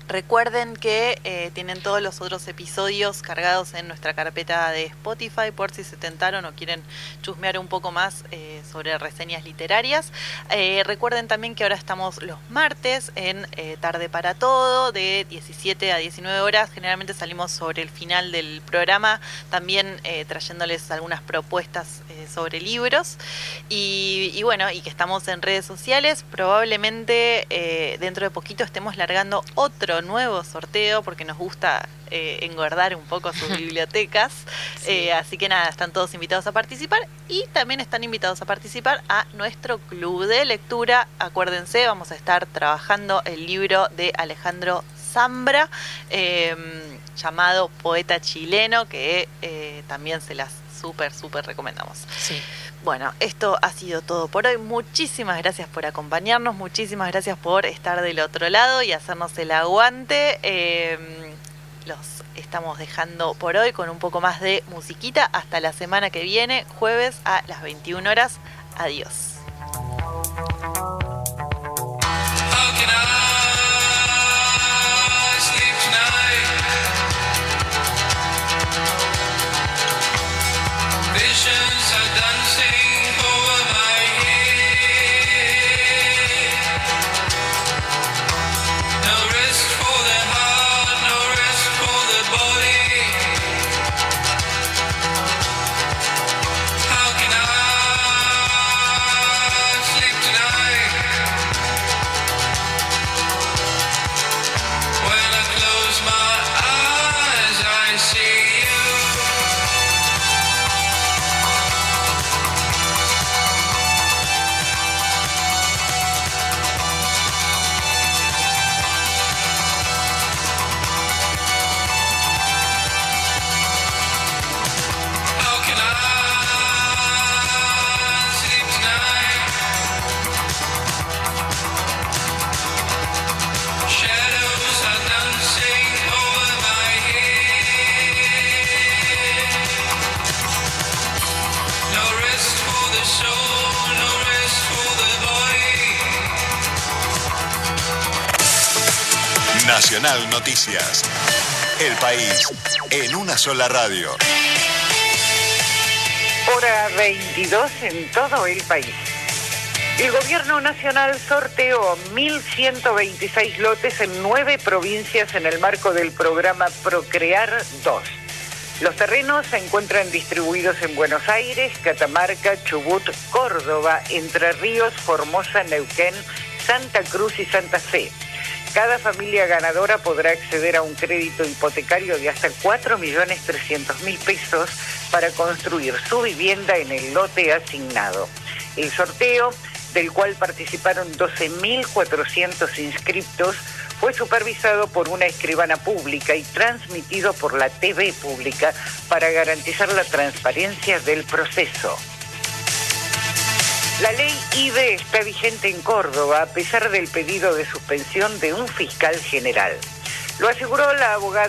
Speaker 4: Recuerden que eh, tienen todos los otros episodios cargados en nuestra carpeta de Spotify por si se tentaron o quieren chusmear un poco más eh, sobre reseñas literarias. Eh, recuerden también que ahora estamos los martes en Tarde para Todo de 17 a 19 horas. Generalmente salimos sobre el final del programa también trayéndoles algunas propuestas sobre libros. Y, y bueno, y que estamos en redes sociales. Probablemente dentro de poquito estemos largando otro nuevo sorteo porque nos gusta eh, engordar un poco sus bibliotecas. Eh, así que nada, están todos invitados a participar y también están invitados a participar a nuestro club de lectura. Acuérdense, vamos a estar trabajando el libro de Alejandro Zambra, eh, llamado Poeta Chileno, que eh, también se las súper, súper recomendamos.
Speaker 5: Sí.
Speaker 4: Bueno, esto ha sido todo por hoy. Muchísimas gracias por acompañarnos, muchísimas gracias por estar del otro lado y hacernos el aguante. Eh, los estamos dejando por hoy con un poco más de musiquita. Hasta la semana que viene, jueves a las 21 horas. Adiós.
Speaker 8: País en una sola radio.
Speaker 9: Hora 22 en todo el país. El gobierno nacional sorteó 1.126 lotes en nueve provincias en el marco del programa Procrear 2. Los terrenos se encuentran distribuidos en Buenos Aires, Catamarca, Chubut, Córdoba, Entre Ríos, Formosa, Neuquén, Santa Cruz y Santa Fe. Cada familia ganadora podrá acceder a un crédito hipotecario de hasta 4.300.000 pesos para construir su vivienda en el lote asignado. El sorteo, del cual participaron 12.400 inscriptos, fue supervisado por una escribana pública y transmitido por la TV pública para garantizar la transparencia del proceso. La ley IBE está vigente en Córdoba a pesar del pedido de suspensión de un fiscal general. Lo aseguró la abogada